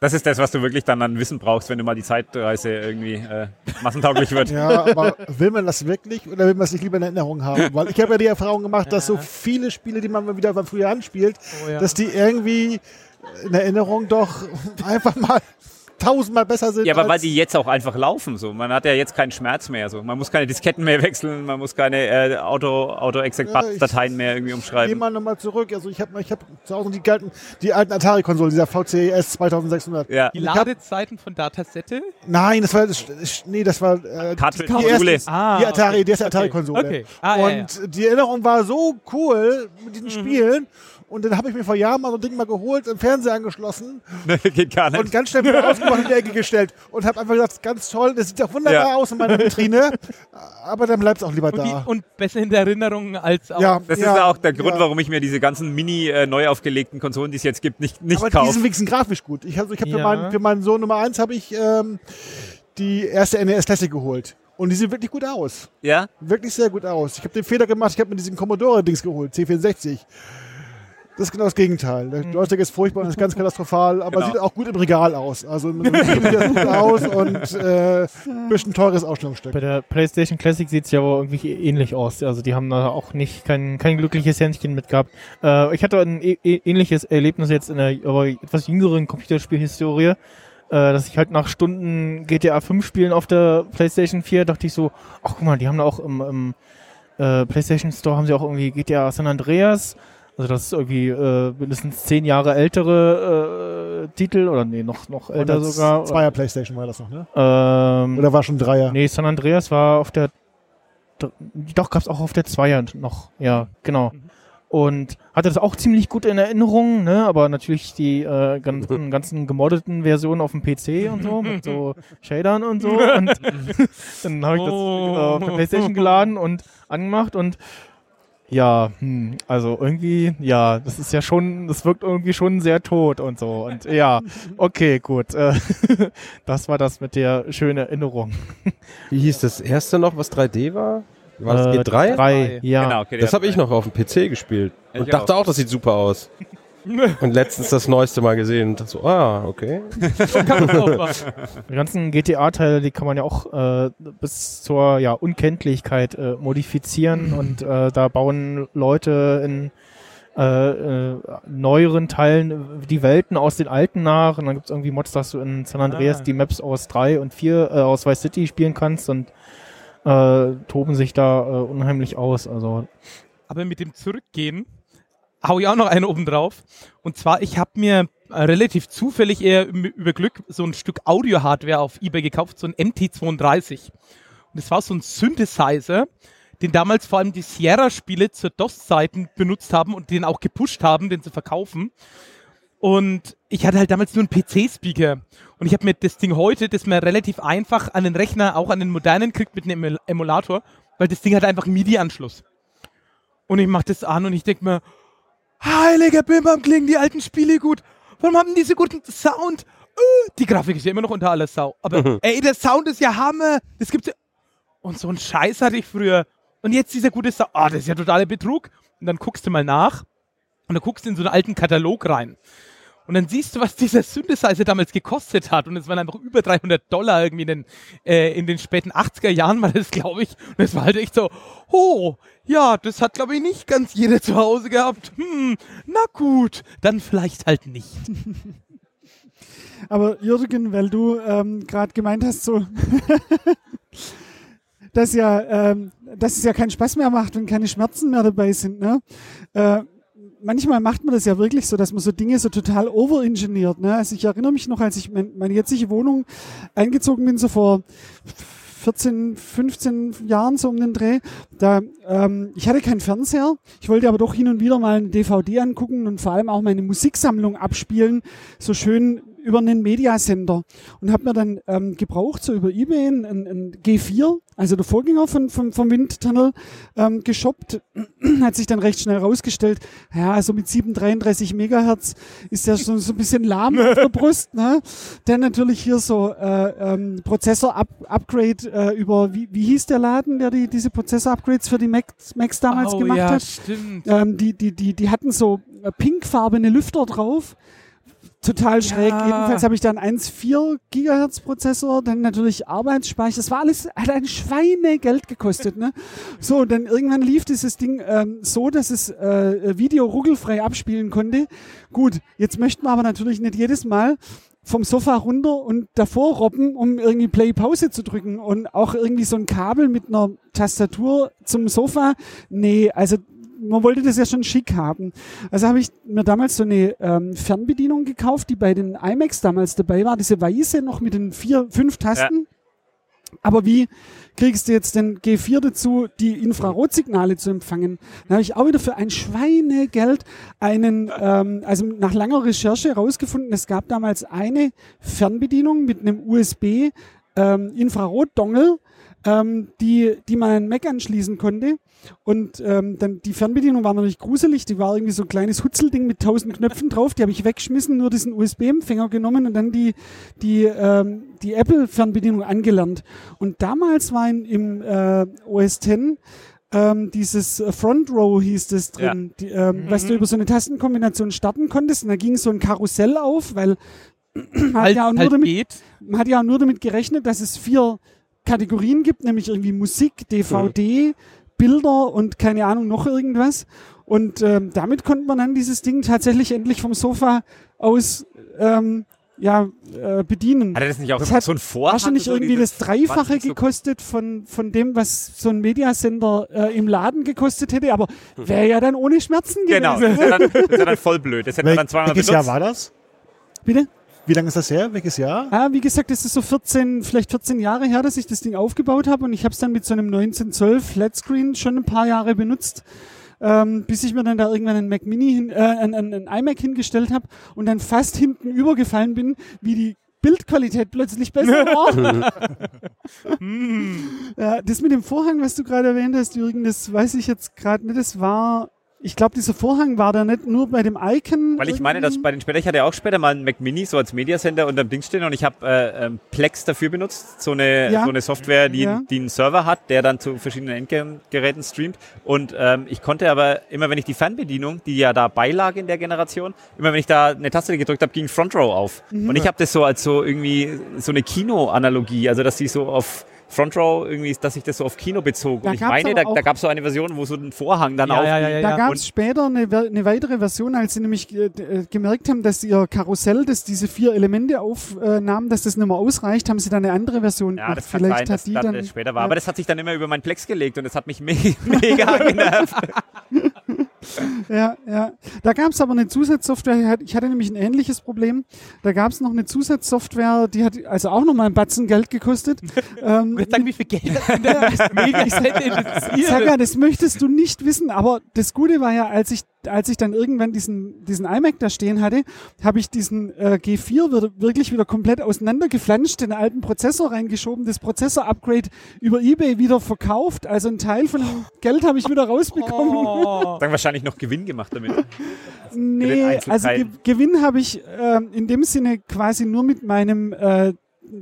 Das ist das, was du wirklich dann an Wissen brauchst, wenn du mal die Zeitreise irgendwie äh, massentauglich wird. Ja, aber will man das wirklich oder will man es nicht lieber in Erinnerung haben? Weil ich habe ja die Erfahrung gemacht, dass so viele Spiele, die man mal wieder von früher anspielt, Oh ja. dass die irgendwie in Erinnerung doch einfach mal tausendmal besser sind. Ja, aber weil die jetzt auch einfach laufen. So, man hat ja jetzt keinen Schmerz mehr. So, man muss keine Disketten mehr wechseln, man muss keine äh, Auto Auto exec Ja, ich- Dateien mehr irgendwie Geh umschreiben. mal nochmal zurück. Also ich habe ich hab zu Hause die, alten, die alten Atari-Konsolen, dieser VCS 2600. Ja, Die Ladezeiten von Datasette? Nein, das war das, nee, das war äh, Cartridge- die, erste, Module. Ah, die Atari, okay. die erste Okay. Atari-Konsole. Okay. Ah, ja, und die Erinnerung war so cool mit diesen Mhm. Spielen. Und dann habe ich mir vor Jahren mal so ein Ding mal geholt, im Fernseher angeschlossen geht gar nicht. und ganz schnell wieder ausgemacht in die Ecke gestellt. Und habe einfach gesagt, ganz toll, das sieht doch wunderbar Ja. aus in meiner Vitrine. Aber dann bleibt es auch lieber Und, die, da. und besser in der Erinnerung als auch. ja, das ja, ist ja auch der Grund, ja. warum ich mir diese ganzen mini äh, neu aufgelegten Konsolen, die es jetzt gibt, nicht, nicht Aber die kaufe. sind wenigstens grafisch gut. Ich habe ich hab für, Ja. meinen, für meinen Sohn Nummer 1 habe ich ähm, die erste NES Classic geholt. Und die sieht wirklich gut aus. Ja? Wirklich sehr gut aus. Ich habe den Fehler gemacht, ich habe mir diesen Commodore-Dings geholt, C64. Das ist genau das Gegenteil. Der Joystick ist furchtbar und ist ganz katastrophal, aber Genau. sieht auch gut im Regal aus. Also Spiel sieht das gut aus und äh, ein bisschen teures Ausstellungsstück. Bei der PlayStation Classic sieht es ja aber irgendwie ähnlich aus. Also die haben da auch nicht kein, kein glückliches Händchen mit gehabt. Äh, ich hatte ein ähnliches Erlebnis jetzt in der aber etwas jüngeren Computerspielhistorie, äh, dass ich halt nach Stunden GTA 5 Spielen auf der PlayStation 4 dachte ich so, ach guck mal, die haben da auch im, im äh, PlayStation Store haben sie auch irgendwie GTA San Andreas. Also das ist irgendwie äh, mindestens zehn Jahre ältere äh, Titel oder nee, noch, noch älter sogar. Zweier Playstation war das noch, ne? Ähm, Oder war schon Dreier? Nee, San Andreas war auf der. Doch, gab's auch auf der Zweier noch. Ja, genau. Und hatte das auch ziemlich gut in Erinnerung, ne? Aber natürlich die äh, ganzen, ganzen gemoddeten Versionen auf dem PC und so, mit so Shadern und so. Und dann habe ich das äh, auf der Playstation geladen und angemacht und ja, hm, also irgendwie, ja, das ist ja schon, das wirkt irgendwie schon sehr tot und so. Und ja, okay, gut. Äh, das war das mit der schönen Erinnerung. Wie hieß das erste noch, was 3D war? War das Äh, G3? Drei, ja. Genau, okay, Das habe ich noch auf dem PC gespielt. Ich Und dachte auch. das sieht super aus. Und letztens das neueste Mal gesehen und dachte so, ah, okay. Die ganzen GTA-Teile, die kann man ja auch äh, bis zur ja, Unkenntlichkeit äh, modifizieren und äh, da bauen Leute in äh, äh, neueren Teilen die Welten aus den alten nach und dann gibt es irgendwie Mods, dass du in San Andreas Ah. die Maps aus 3 und 4 äh, aus Vice City spielen kannst und äh, toben sich da äh, unheimlich aus. Also Aber mit dem Zurückgehen hau ich auch noch einen oben drauf. Und zwar, ich habe mir äh, relativ zufällig eher über Glück so ein Stück Audio-Hardware auf Ebay gekauft, so ein MT32. Und das war so ein Synthesizer, den damals vor allem die Sierra-Spiele zur DOS-Zeiten benutzt haben und den auch gepusht haben, den zu verkaufen. Und ich hatte halt damals nur einen PC-Speaker. Und ich habe mir das Ding heute, das man relativ einfach an den Rechner, auch an den modernen kriegt mit einem Emul- Emulator, weil das Ding hat einfach einen MIDI-Anschluss. Und ich mach das an und ich denk mir, heiliger Bimbam, klingen die alten Spiele gut. Warum haben die so guten Sound? Äh, die Grafik ist ja immer noch unter aller Sau. Aber ey, der Sound ist ja Hammer. Das gibt's ja. Und so einen Scheiß hatte ich früher. Und jetzt dieser gute Sound. Ah, das ist ja totaler Betrug. Und dann guckst du mal nach und dann guckst du in so einen alten Katalog rein. Und dann siehst du, was dieser Synthesizer damals gekostet hat. Und es waren einfach über 300 Dollar irgendwie in den, äh, in den späten 80er Jahren war das, glaube ich. Und es war halt echt so, oh, ja, das hat, glaube ich, nicht ganz jeder zu Hause gehabt. Hm, na gut, dann vielleicht halt nicht. Aber Jürgen, weil du ähm, gerade gemeint hast, so, dass ja, ähm, dass es ja keinen Spaß mehr macht, wenn keine Schmerzen mehr dabei sind. Ne? Äh, manchmal macht man das ja wirklich so, dass man so Dinge so total overengineert. Ne? Also ich erinnere mich noch, als ich mein, meine jetzige Wohnung eingezogen bin, so vor 14, 15 Jahren so um den Dreh. Da, ähm, ich hatte keinen Fernseher. Ich wollte aber doch hin und wieder mal eine DVD angucken und vor allem auch meine Musiksammlung abspielen. So schön über einen Mediasender und habe mir dann ähm, gebraucht, so über Ebay, ein, ein G4, also der Vorgänger von, von, vom Windtunnel, ähm, geshoppt. Hat sich dann recht schnell rausgestellt, ja, so mit 733 Megahertz ist ja schon so ein bisschen lahm auf der Brust. Ne? Dann natürlich hier so äh, ähm, Prozessor-Upgrade äh, über, wie, wie hieß der Laden, der die, diese Prozessor-Upgrades für die Macs, Macs damals oh, gemacht ja, hat? stimmt. Ähm, die, die, die, die hatten so äh, pinkfarbene Lüfter drauf. Total schräg. Ja. Jedenfalls habe ich dann 1,4 Gigahertz Prozessor, dann natürlich Arbeitsspeicher. Das war alles, hat ein Schweinegeld gekostet, ne? So, und dann irgendwann lief dieses Ding ähm, so, dass es äh, Video ruckelfrei abspielen konnte. Gut, jetzt möchten wir aber natürlich nicht jedes Mal vom Sofa runter und davor robben, um irgendwie Play-Pause zu drücken und auch irgendwie so ein Kabel mit einer Tastatur zum Sofa. Nee, also man wollte das ja schon schick haben. Also habe ich mir damals so eine ähm, Fernbedienung gekauft, die bei den iMacs damals dabei war, diese weiße noch mit den vier, fünf Tasten. Aber wie kriegst du jetzt den G4 dazu, die Infrarotsignale zu empfangen? Da habe ich auch wieder für ein Schweinegeld einen, ähm, also nach langer Recherche herausgefunden, es gab damals eine Fernbedienung mit einem USB ähm, Infrarot-Dongle, ähm, die, die man an Mac anschließen konnte. Und ähm, dann die Fernbedienung war natürlich gruselig. Die war irgendwie so ein kleines Hutzelding mit tausend Knöpfen drauf. Die habe ich weggeschmissen, nur diesen USB-Empfänger genommen und dann die, die, ähm, die Apple-Fernbedienung angelernt. Und damals war in, im äh, OS X ähm, dieses Front Row hieß es drin, die, ähm, was du über so eine Tastenkombination starten konntest. Und da ging so ein Karussell auf, weil man hat Halt, ja auch nur halt damit man hat ja nur damit gerechnet, dass es vier Kategorien gibt, nämlich irgendwie Musik, DVD, Bilder und keine Ahnung noch irgendwas. Und ähm, damit konnte man dann dieses Ding tatsächlich endlich vom Sofa aus ähm, ja, äh, bedienen. Hat er das nicht auch Das hat so ein Vorhang? Wahrscheinlich irgendwie das Dreifache gekostet von, von dem, was so ein Mediasender äh, im Laden gekostet hätte, aber wäre ja dann ohne Schmerzen Genau, das gewesen. ist ja dann, das ist ja dann voll blöd. Das wir Wel dann zweimal welches benutzt. Jahr war das? Bitte? Wie lange ist das her? Welches Jahr? Ah, wie gesagt, das ist so 14, vielleicht 14 Jahre her, dass ich das Ding aufgebaut habe und ich habe es dann mit so einem 1912 Flatscreen schon ein paar Jahre benutzt, ähm, bis ich mir dann da irgendwann einen Mac Mini, hin, äh, einen, einen, iMac hingestellt habe und dann fast hinten übergefallen bin, wie die Bildqualität plötzlich besser war. ja, das mit dem Vorhang, was du gerade erwähnt hast, Jürgen, das weiß ich jetzt gerade nicht. Das war, ich glaube, dieser Vorhang war da nicht nur bei dem Icon. Weil ich meine, dass bei den später, ich hatte ja auch später mal einen Mac Mini so als Mediacenter unterm Ding stehen und ich habe äh, ähm, Plex dafür benutzt, so eine, Ja. so eine Software, die, Ja. die einen Server hat, der dann zu verschiedenen Endgeräten streamt. Und ähm, ich konnte aber immer, wenn ich die Fernbedienung, die ja da beilag in der Generation, immer wenn ich da eine Taste gedrückt habe, ging Front Row auf. Mhm. Und ich habe das so als so irgendwie so eine Kino-Analogie, also dass die so auf Front Row irgendwie, dass sich das so auf Kino bezog. Da und ich meine, da, da gab es so eine Version, wo so ein Vorhang dann Ja, auf. ja, ja, ja, Da ja. gab es später eine, eine weitere Version, als sie nämlich äh, äh, gemerkt haben, dass ihr Karussell, das diese vier Elemente aufnahm, dass das nicht mehr ausreicht, haben sie dann eine andere Version Ja, gemacht. das Vielleicht sein, hat die das dann das später war. Ja. Aber das hat sich dann immer über meinen Plex gelegt und das hat mich me mega genervt. Ja, ja. Da gab es aber eine Zusatzsoftware, ich hatte- ich hatte nämlich ein ähnliches Problem. Da gab es noch eine Zusatzsoftware, die hat also auch nochmal ein Batzen Geld gekostet. ähm, Jetzt sagen, wie viel Geld denn sag ja, investiert? das möchtest du nicht wissen, aber das Gute war ja, als ich, als ich dann irgendwann diesen, diesen iMac da stehen hatte, habe ich diesen äh, G4 wir- wirklich wieder komplett auseinandergeflanscht, den alten Prozessor reingeschoben, das Prozessor-Upgrade über Ebay wieder verkauft, also ein Teil von dem Geld habe ich wieder rausbekommen. Oh. Dann wahrscheinlich noch Gewinn gemacht damit. Nee, also Ge Gewinn habe ich ähm, in dem Sinne quasi nur mit meinem äh,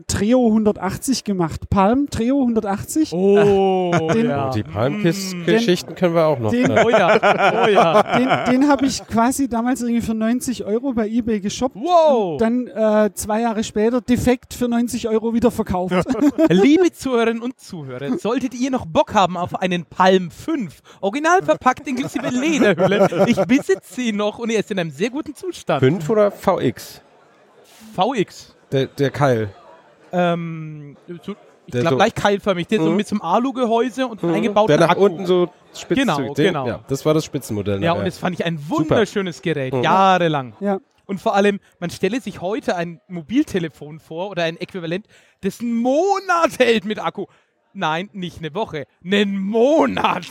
Treo 180 gemacht. Palm Treo 180. Oh, Den- ja. Die Palmkiss-Geschichten können wir auch noch. Den-? Oh ja, oh ja. Den, den habe ich quasi damals irgendwie für 90 Euro bei eBay geshoppt. Wow. Und dann äh, zwei Jahre später defekt für 90 Euro wieder verkauft. Liebe Zuhörerinnen und Zuhörer, solltet ihr noch Bock haben auf einen Palm 5, original verpackt inklusive Lederhülle, ich besitze sie noch und er ist in einem sehr guten Zustand. 5 oder VX? VX. Der, der Keil. Ähm, so, ich glaube so- gleich keilförmig, der so Mhm. mit so einem Alu-Gehäuse und einem eingebauten Der nach Akku. unten so spitz Genau, den, genau. Ja, das war das Spitzenmodell. Ja, nachher. und das fand ich ein wunderschönes Gerät, Mhm. jahrelang. ja. Und vor allem, man stelle sich heute ein Mobiltelefon vor oder ein Äquivalent, das einen Monat hält mit Akku. Nein, nicht eine Woche, einen Monat.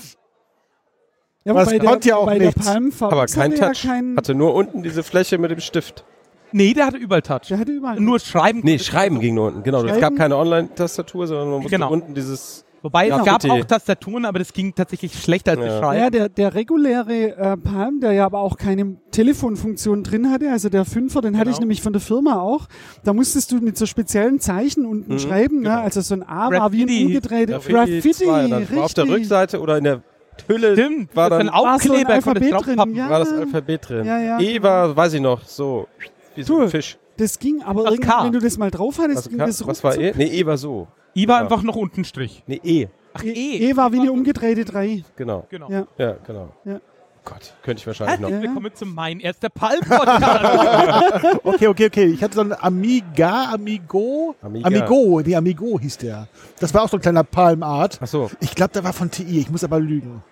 ja der, konnte ja auch nichts. Aber kein hatte Touch. Ja kein, Hatte nur unten diese Fläche mit dem Stift. Nee, der hatte überall Touch. Der hatte überall. Nur Schreiben. Nee, Schreiben ging nur unten. Genau, es Schreiben? gab keine Online-Tastatur, sondern man musste Genau. unten dieses. Wobei Ja, es gab auch Tastaturen, aber das ging tatsächlich schlechter als Ja. das Ja, Schreiben. der, der reguläre äh, Palm, der ja aber auch keine Telefonfunktion drin hatte, also der Fünfer, den hatte ich Genau. nämlich von der Firma auch. Da musstest du mit so speziellen Zeichen unten Mhm, schreiben, ne? genau. also so ein A war wie ein Graffiti. umgedrehte Graffiti, zwei, dann richtig. war auf der Rückseite oder in der Hülle Stimmt, war das dann ein War so ein Aufkleber, Alphabet drin, ja. war das Alphabet drin. Ja, ja, E genau. war, weiß ich noch, so wie so ein Fisch. Das ging, aber K. wenn du das mal drauf hattest, Also, ging das was war. E? Nee, E war so. I war Ja. einfach noch unten Strich. Nee, E. Ach, E, E. war wie eine umgedrehte 3. Genau. Genau. Ja. Ja, genau. Ja. Gott, könnte ich wahrscheinlich noch. Herzlich Ja. willkommen zu mein erster Palm-Podcast. Okay, okay, okay. Ich hatte so einen Amiga, Amigo. Amiga. Amigo, nee, Amigo hieß der. Das war auch so ein kleiner Palmart. Ach so. Ich glaube, der war von TI. Ich muss aber lügen.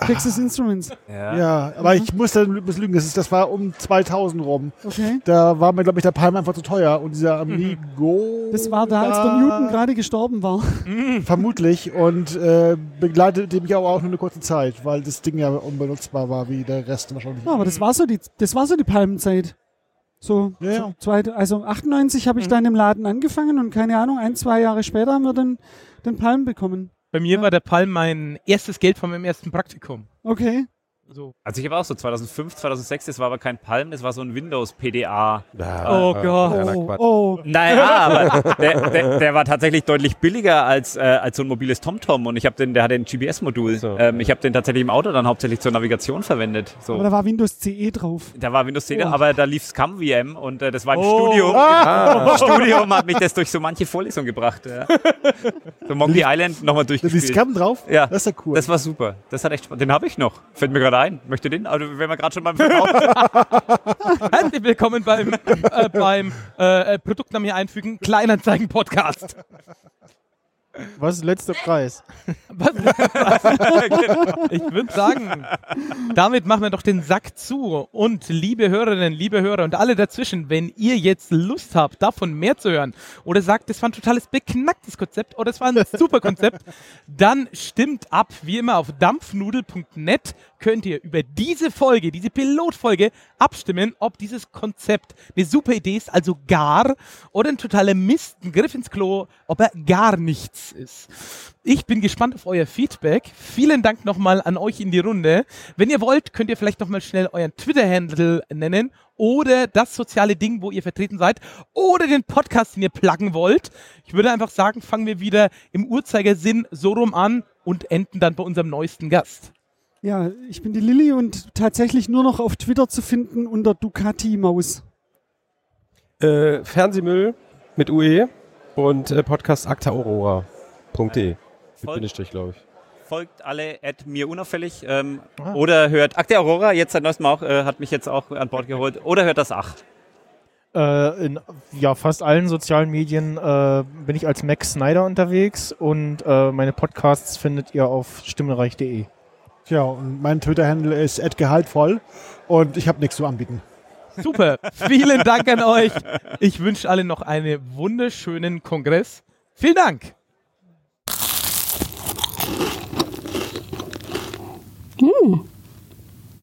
Texas Instruments. Ja. Ja, aber ich muss dann muss lügen. Das, ist, das war um 2000 rum. Okay. Da war mir, glaube ich, der Palm einfach zu teuer. Und dieser Amigo. Das war da, als der Newton gerade gestorben war. Vermutlich. Und äh, begleitete mich aber auch nur eine kurze Zeit, weil das Ding ja unbenutzbar war, wie der Rest wahrscheinlich. Ja, aber das war so die, das war so die Palmenzeit. So, Ja, ja. so zweit, also 98 habe ich dann im Laden angefangen und keine Ahnung, ein, zwei Jahre später haben wir den, den Palm bekommen. Bei mir war der Palm mein erstes Geld von meinem ersten Praktikum. Okay. So. Also ich habe auch so 2005, 2006, das war aber kein Palm, das war so ein Windows PDA. Ja, Oh äh, Gott. ja, na, Oh, oh. Naja, aber der, der, der war tatsächlich deutlich billiger als, äh, als so ein mobiles TomTom und ich habe den, der hatte ein GPS-Modul. So, ähm, ja. ich habe den tatsächlich im Auto dann hauptsächlich zur Navigation verwendet. So. Aber da war Windows CE drauf. Da war Windows 10, Oh. aber da lief ScumVM und äh, das war im Oh. Studium. Ah, Im Studium hat mich das durch so manche Vorlesung gebracht. Ja. So Monkey Island nochmal Da ist durchgespielt. Scam drauf? Ja. Das ist ja cool. Das war super. Das hat echt Spaß. Den habe ich noch. Fällt mir gerade ein. Möchte den? Also wenn wir gerade schon beim Verkauf Herzlich willkommen beim, äh, beim äh, äh, Produktnamen hier einfügen, Kleinanzeigen-Podcast. Was ist letzter Preis? Was? Ich würde sagen, damit machen wir doch den Sack zu. Und liebe Hörerinnen, liebe Hörer und alle dazwischen, wenn ihr jetzt Lust habt, davon mehr zu hören oder sagt, das war ein totales beknacktes Konzept oder es war ein super Konzept, dann stimmt ab. Wie immer auf dampfnudel.net könnt ihr über diese Folge, diese Pilotfolge abstimmen, ob dieses Konzept eine super Idee ist, also gar, oder ein totaler Mist, ein Griff ins Klo, ob er gar nichts ist. Ich bin gespannt auf euer Feedback. Vielen Dank nochmal an euch in die Runde. Wenn ihr wollt, könnt ihr vielleicht nochmal schnell euren Twitter-Handle nennen oder das soziale Ding, wo ihr vertreten seid oder den Podcast, den ihr pluggen wollt. Ich würde einfach sagen, fangen wir wieder im Uhrzeigersinn so rum an und enden dann bei unserem neuesten Gast. Ja, ich bin die Lilly und tatsächlich nur noch auf Twitter zu finden unter Ducati Maus. Äh, Fernsehmüll mit UE und äh, Podcast Voll. Bindestrich, glaube ich. folgt alle at mir unauffällig ähm, oder hört Akte Aurora, jetzt seit neuestem auch, äh, hat mich jetzt auch an Bord geholt. Oder hört das 8. Äh, in ja, fast allen sozialen Medien äh, bin ich als Max Snyder unterwegs und äh, meine Podcasts findet ihr auf stimmenreich.de. Tja, und mein Twitter-Handle ist gehaltvoll und ich habe nichts zu anbieten. Super. Vielen Dank an euch. Ich wünsche allen noch einen wunderschönen Kongress. Vielen Dank. Hm,